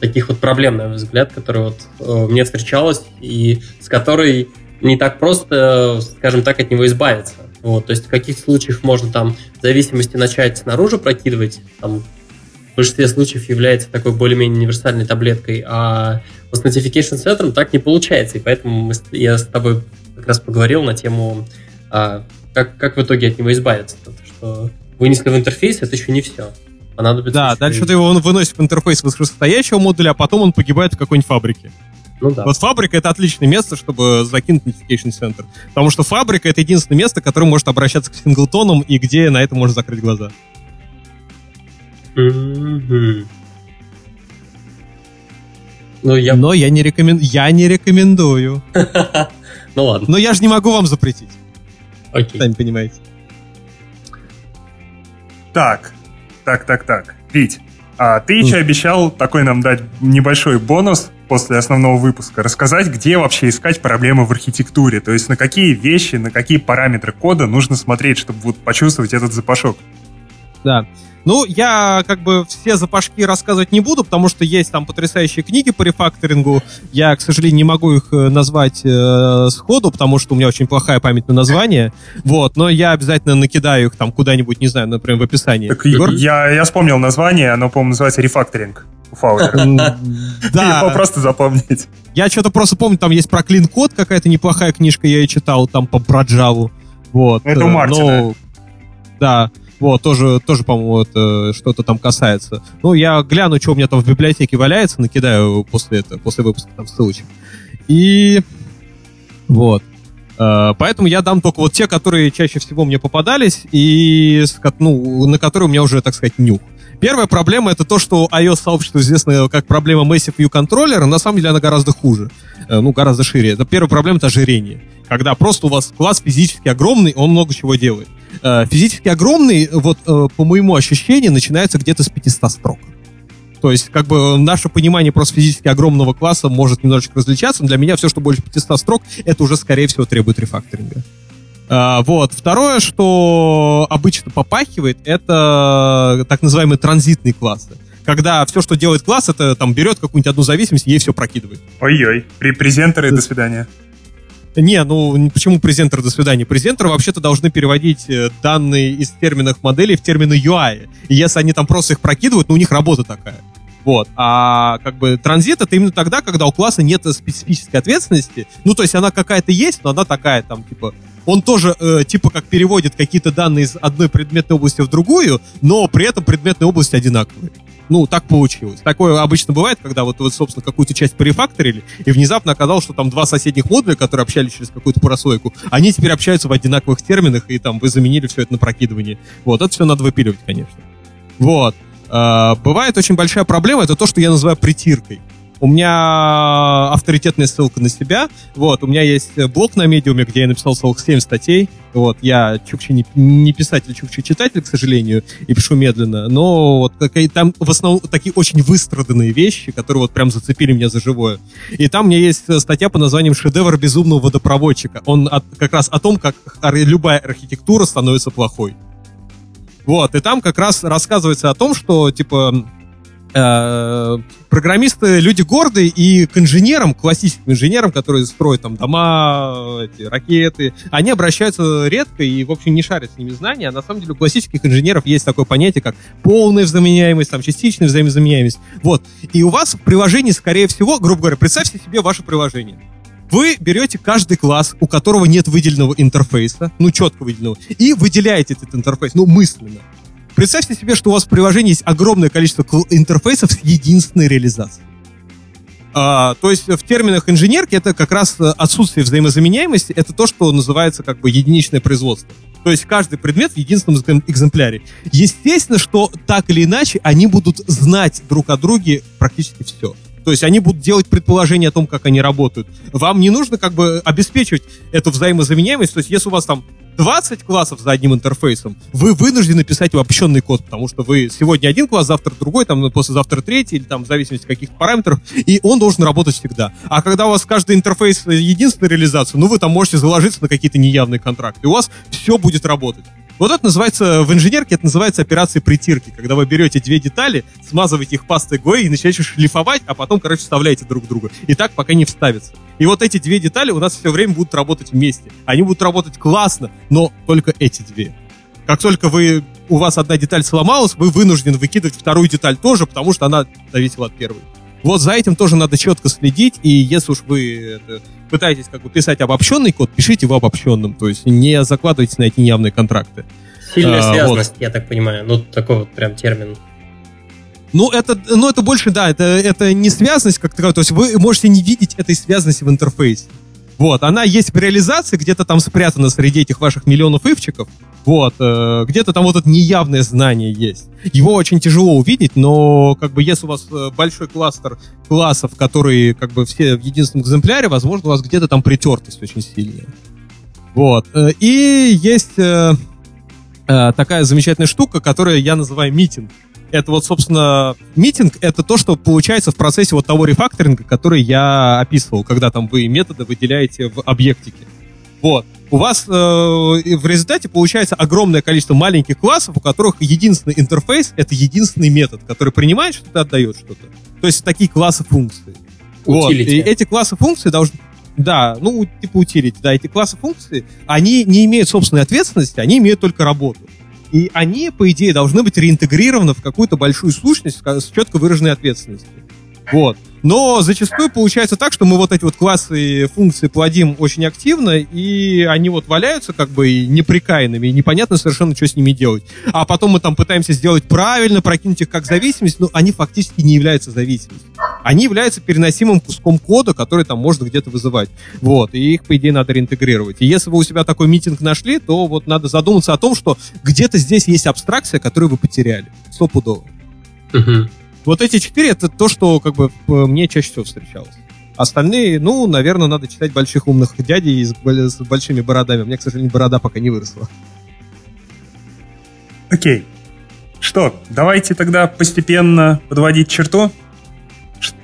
таких вот проблем, на мой взгляд, которая вот э, мне встречалась, и с которой не так просто, скажем так, от него избавиться. Вот, то есть в каких случаях можно там зависимости начать снаружи прокидывать, там, в большинстве случаев является такой более-менее универсальной таблеткой, а с Notification Center так не получается, и поэтому мы я с тобой как раз поговорил на тему, а, как, как в итоге от него избавиться. Потому что вынесли в интерфейс, это еще не все. Понадобится Да, еще дальше и- ты его выносишь в интерфейс высокостоящего модуля, а потом он погибает в какой-нибудь фабрике. Ну да. Вот фабрика это отличное место, чтобы закинуть notification center. Потому что фабрика это единственное место, которое может обращаться к синглтонам и где на это можно закрыть глаза. Мгм. Ну, я... Но я не, рекомен... я не рекомендую. ну ладно, Но я же не могу вам запретить, окей. сами понимаете. Так, так, так, так. Вить, а ты еще обещал такой нам дать небольшой бонус после основного выпуска. Рассказать, где вообще искать проблемы в архитектуре. То есть на какие вещи, на какие параметры кода нужно смотреть, чтобы вот почувствовать этот запашок. Да. Ну, я как бы все запашки рассказывать не буду, потому что есть там потрясающие книги по рефакторингу. Я, к сожалению, не могу их э, назвать э, сходу, потому что у меня очень плохая память на название. Вот, но я обязательно накидаю их там куда-нибудь, не знаю, например, в описании. Так Егор? я, я вспомнил название, оно, по-моему, называется рефакторинг Фаулера. М, Его Да, просто запомнить. я что-то просто помню, там есть про клин-код какая-то неплохая книжка, я ее читал, там по про. Вот. Это у э, Мартина. да. Вот, тоже, тоже по-моему, это что-то там касается. Ну, я гляну, что у меня там в библиотеке валяется, накидаю после этого, после выпуска там ссылочек. И вот. Э, Поэтому я дам только вот те, которые чаще всего мне попадались, и ну, на которые у меня уже, так сказать, нюх. Первая проблема это то, что iOS-сообщество известно как проблема Massive View Controller, на самом деле она гораздо хуже, Э, ну, гораздо шире. Это первая проблема это ожирение. Когда просто у вас класс физически огромный, он много чего делает. Э, Физически огромный, вот э, по моему ощущению, начинается где-то с 500 строк. То есть, как бы, наше понимание просто физически огромного класса может немножечко различаться, но для меня все, что больше 500 строк, это уже, скорее всего, требует рефакторинга. А, вот. Второе, что обычно попахивает, это так называемые транзитные классы. Когда все, что делает класс, это там берет какую-нибудь одну зависимость и ей все прокидывает. Ой-ой, репрезентеры, до свидания. Не, ну почему презентер до свидания? Презентеры вообще-то должны переводить э, данные из терминов моделей в термины UI. И если они там просто их прокидывают, ну у них работа такая. Вот. А как бы транзит это именно тогда, когда у класса нет специфической ответственности. Ну, то есть она какая-то есть, но она такая там, типа, он тоже, э, типа, как переводит какие-то данные из одной предметной области в другую, но при этом предметные области одинаковые. Ну, так получилось. Такое обычно бывает, когда вот вы, собственно, какую-то часть порефакторили, и внезапно оказалось, что там два соседних модуля, которые общались через какую-то прослойку, они теперь общаются в одинаковых терминах, и там вы заменили все это на прокидывание. Вот, это все надо выпиливать, конечно. Вот. А, бывает очень большая проблема, это то, что я называю притиркой. У меня авторитетная ссылка на себя. Вот, у меня есть блог на медиуме, где я написал целых 7 статей. Вот, я чукчи не, не писатель, чукчи читатель, к сожалению, и пишу медленно. Но вот там в основном такие очень выстраданные вещи, которые вот прям зацепили меня за живое. И там у меня есть статья по названием «Шедевр безумного водопроводчика». Он от, как раз о том, как любая архитектура становится плохой. Вот, и там как раз рассказывается о том, что, типа, э, программисты люди гордые, и к инженерам, классическим инженерам, которые строят там дома, эти, ракеты, они обращаются редко и, в общем, не шарят с ними знания. А на самом деле у классических инженеров есть такое понятие, как полная взаимозаменяемость, там, частичная взаимозаменяемость. Вот. И у вас в приложении, скорее всего, грубо говоря, представьте себе ваше приложение. Вы берете каждый класс, у которого нет выделенного интерфейса, ну, четко выделенного, и выделяете этот интерфейс, ну, мысленно. Представьте себе, что у вас в приложении есть огромное количество интерфейсов с единственной реализацией. А, то есть в терминах инженерки это как раз э, отсутствие взаимозаменяемости, это то, что называется как бы единичное производство. То есть каждый предмет в единственном экземпляре. Естественно, что так или иначе они будут знать друг о друге практически все. То есть они будут делать предположения о том, как они работают. Вам не нужно как бы обеспечивать эту взаимозаменяемость. То есть если у вас там 20 классов за одним интерфейсом, вы вынуждены писать обобщенный код, потому что вы сегодня один класс, завтра другой, там послезавтра третий, или там в зависимости от каких-то параметров, и он должен работать всегда. А когда у вас каждый интерфейс единственная реализация, ну вы там можете заложиться на какие-то неявные контракты, и у вас все будет работать. Вот это называется, в инженерке это называется операция притирки, когда вы берете две детали, смазываете их пастой ГОИ и начинаете шлифовать, а потом, короче, вставляете друг друга. И так пока не вставится. И вот эти две детали у нас все время будут работать вместе. Они будут работать классно, но только эти две. Как только вы, у вас одна деталь сломалась, вы вынуждены выкидывать вторую деталь тоже, потому что она зависела от первой. Вот за этим тоже надо четко следить, и если уж вы это, пытаетесь как бы писать обобщенный код, пишите в обобщенном, то есть не закладывайте на эти неявные контракты. Сильная а, связанность, вот. я так понимаю, ну такой вот прям термин. Ну, это, ну, это больше, да, это, это не связанность как таковая, то есть вы можете не видеть этой связанности в интерфейсе. Вот, она есть в реализации, где-то там спрятана среди этих ваших миллионов ивчиков, вот, э, где-то там вот это неявное знание есть. Его очень тяжело увидеть, но как бы если у вас э, большой кластер классов, которые как бы все в единственном экземпляре, возможно, у вас где-то там притертость очень сильная. Вот. Э, и есть э, э, такая замечательная штука, которую я называю митинг это вот, собственно, митинг — это то, что получается в процессе вот того рефакторинга, который я описывал, когда там вы методы выделяете в объектике. Вот. У вас э, в результате получается огромное количество маленьких классов, у которых единственный интерфейс — это единственный метод, который принимает что-то отдает что-то. То есть такие классы функций. Вот. И эти классы функций должны... Да, ну, типа утилити, да, эти классы функций, они не имеют собственной ответственности, они имеют только работу. И они, по идее, должны быть реинтегрированы в какую-то большую сущность с четко выраженной ответственностью. Вот. Но зачастую получается так, что мы вот эти вот классы и функции плодим очень активно, и они вот валяются как бы неприкаянными, и непонятно совершенно, что с ними делать. А потом мы там пытаемся сделать правильно, прокинуть их как зависимость, но они фактически не являются зависимостью. Они являются переносимым куском кода, который там можно где-то вызывать. Вот, и их, по идее, надо реинтегрировать. И если вы у себя такой митинг нашли, то вот надо задуматься о том, что где-то здесь есть абстракция, которую вы потеряли. Стопудово. Угу. Вот эти четыре это то, что как бы мне чаще всего встречалось. Остальные, ну, наверное, надо читать больших умных дядей с, с большими бородами. У меня, к сожалению, борода пока не выросла. Окей. Что, давайте тогда постепенно подводить черту.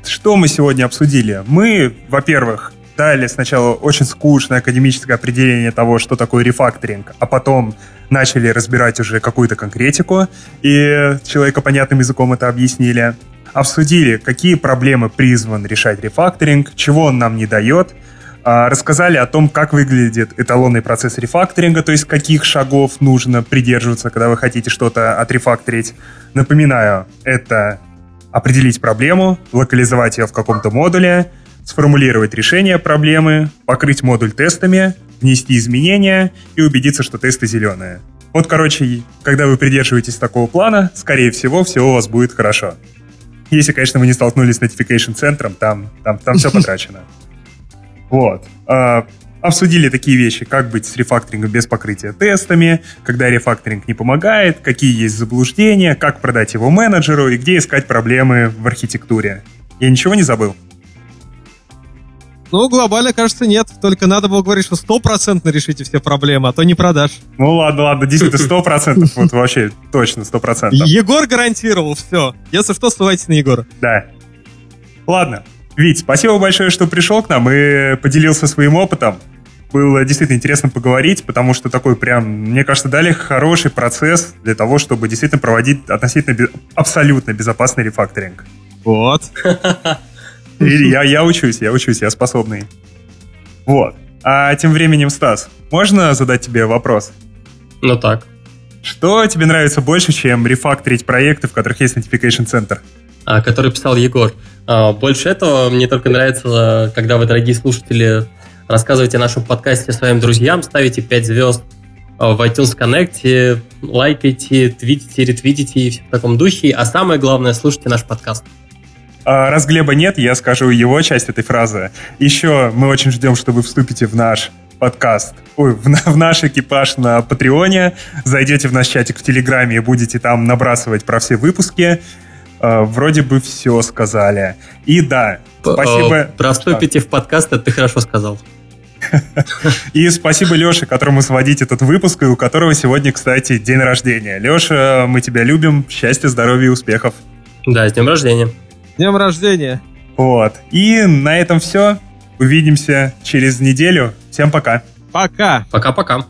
Что мы сегодня обсудили? Мы, во-первых, дали сначала очень скучное академическое определение того, что такое рефакторинг, а потом начали разбирать уже какую-то конкретику, и человека понятным языком это объяснили. Обсудили, какие проблемы призван решать рефакторинг, чего он нам не дает, а, рассказали о том, как выглядит эталонный процесс рефакторинга, то есть каких шагов нужно придерживаться, когда вы хотите что-то отрефакторить. Напоминаю, это определить проблему, локализовать ее в каком-то модуле, сформулировать решение проблемы, покрыть модуль тестами, внести изменения и убедиться, что тесты зеленые. Вот, короче, когда вы придерживаетесь такого плана, скорее всего, все у вас будет хорошо. Если, конечно, вы не столкнулись с notification центром, там, там, там все потрачено. Вот. А, обсудили такие вещи, как быть с рефакторингом без покрытия тестами, когда рефакторинг не помогает, какие есть заблуждения, как продать его менеджеру и где искать проблемы в архитектуре. Я ничего не забыл? Ну, глобально, кажется, нет. Только надо было говорить, что стопроцентно решите все проблемы, а то не продашь. Ну ладно, ладно, действительно, сто процентов, вот вообще точно сто процентов. Егор гарантировал, все. Если что, ссылайтесь на Егора. Да. Ладно. Вить, спасибо большое, что пришел к нам и поделился своим опытом. Было действительно интересно поговорить, потому что такой прям, мне кажется, дали хороший процесс для того, чтобы действительно проводить относительно абсолютно безопасный рефакторинг. Вот. Я, я учусь, я учусь, я способный. Вот. А тем временем, Стас, можно задать тебе вопрос? Ну так. Что тебе нравится больше, чем рефакторить проекты, в которых есть Notification Center? а, который писал Егор. А, Больше этого мне только нравится, когда вы, дорогие слушатели, рассказываете о нашем подкасте своим друзьям, ставите 5 звезд а, в iTunes Connect, лайкайте, твитите, ретвитите и все в таком духе. А самое главное, слушайте наш подкаст. А, раз Глеба нет, я скажу его часть этой фразы. Еще мы очень ждем, что вы вступите в наш подкаст, ой, в, в наш экипаж на Патреоне, зайдете в наш чатик в Телеграме и будете там набрасывать про все выпуски. А, вроде бы все сказали. И да, спасибо. А, Про вступите в подкаст, это ты хорошо сказал. И спасибо Леше, которому сводить этот выпуск, и у которого сегодня, кстати, день рождения. Леша, мы тебя любим. Счастья, здоровья и успехов. Да, с днем рождения. Днем рождения. Вот. И на этом все. Увидимся через неделю. Всем пока. Пока. Пока-пока.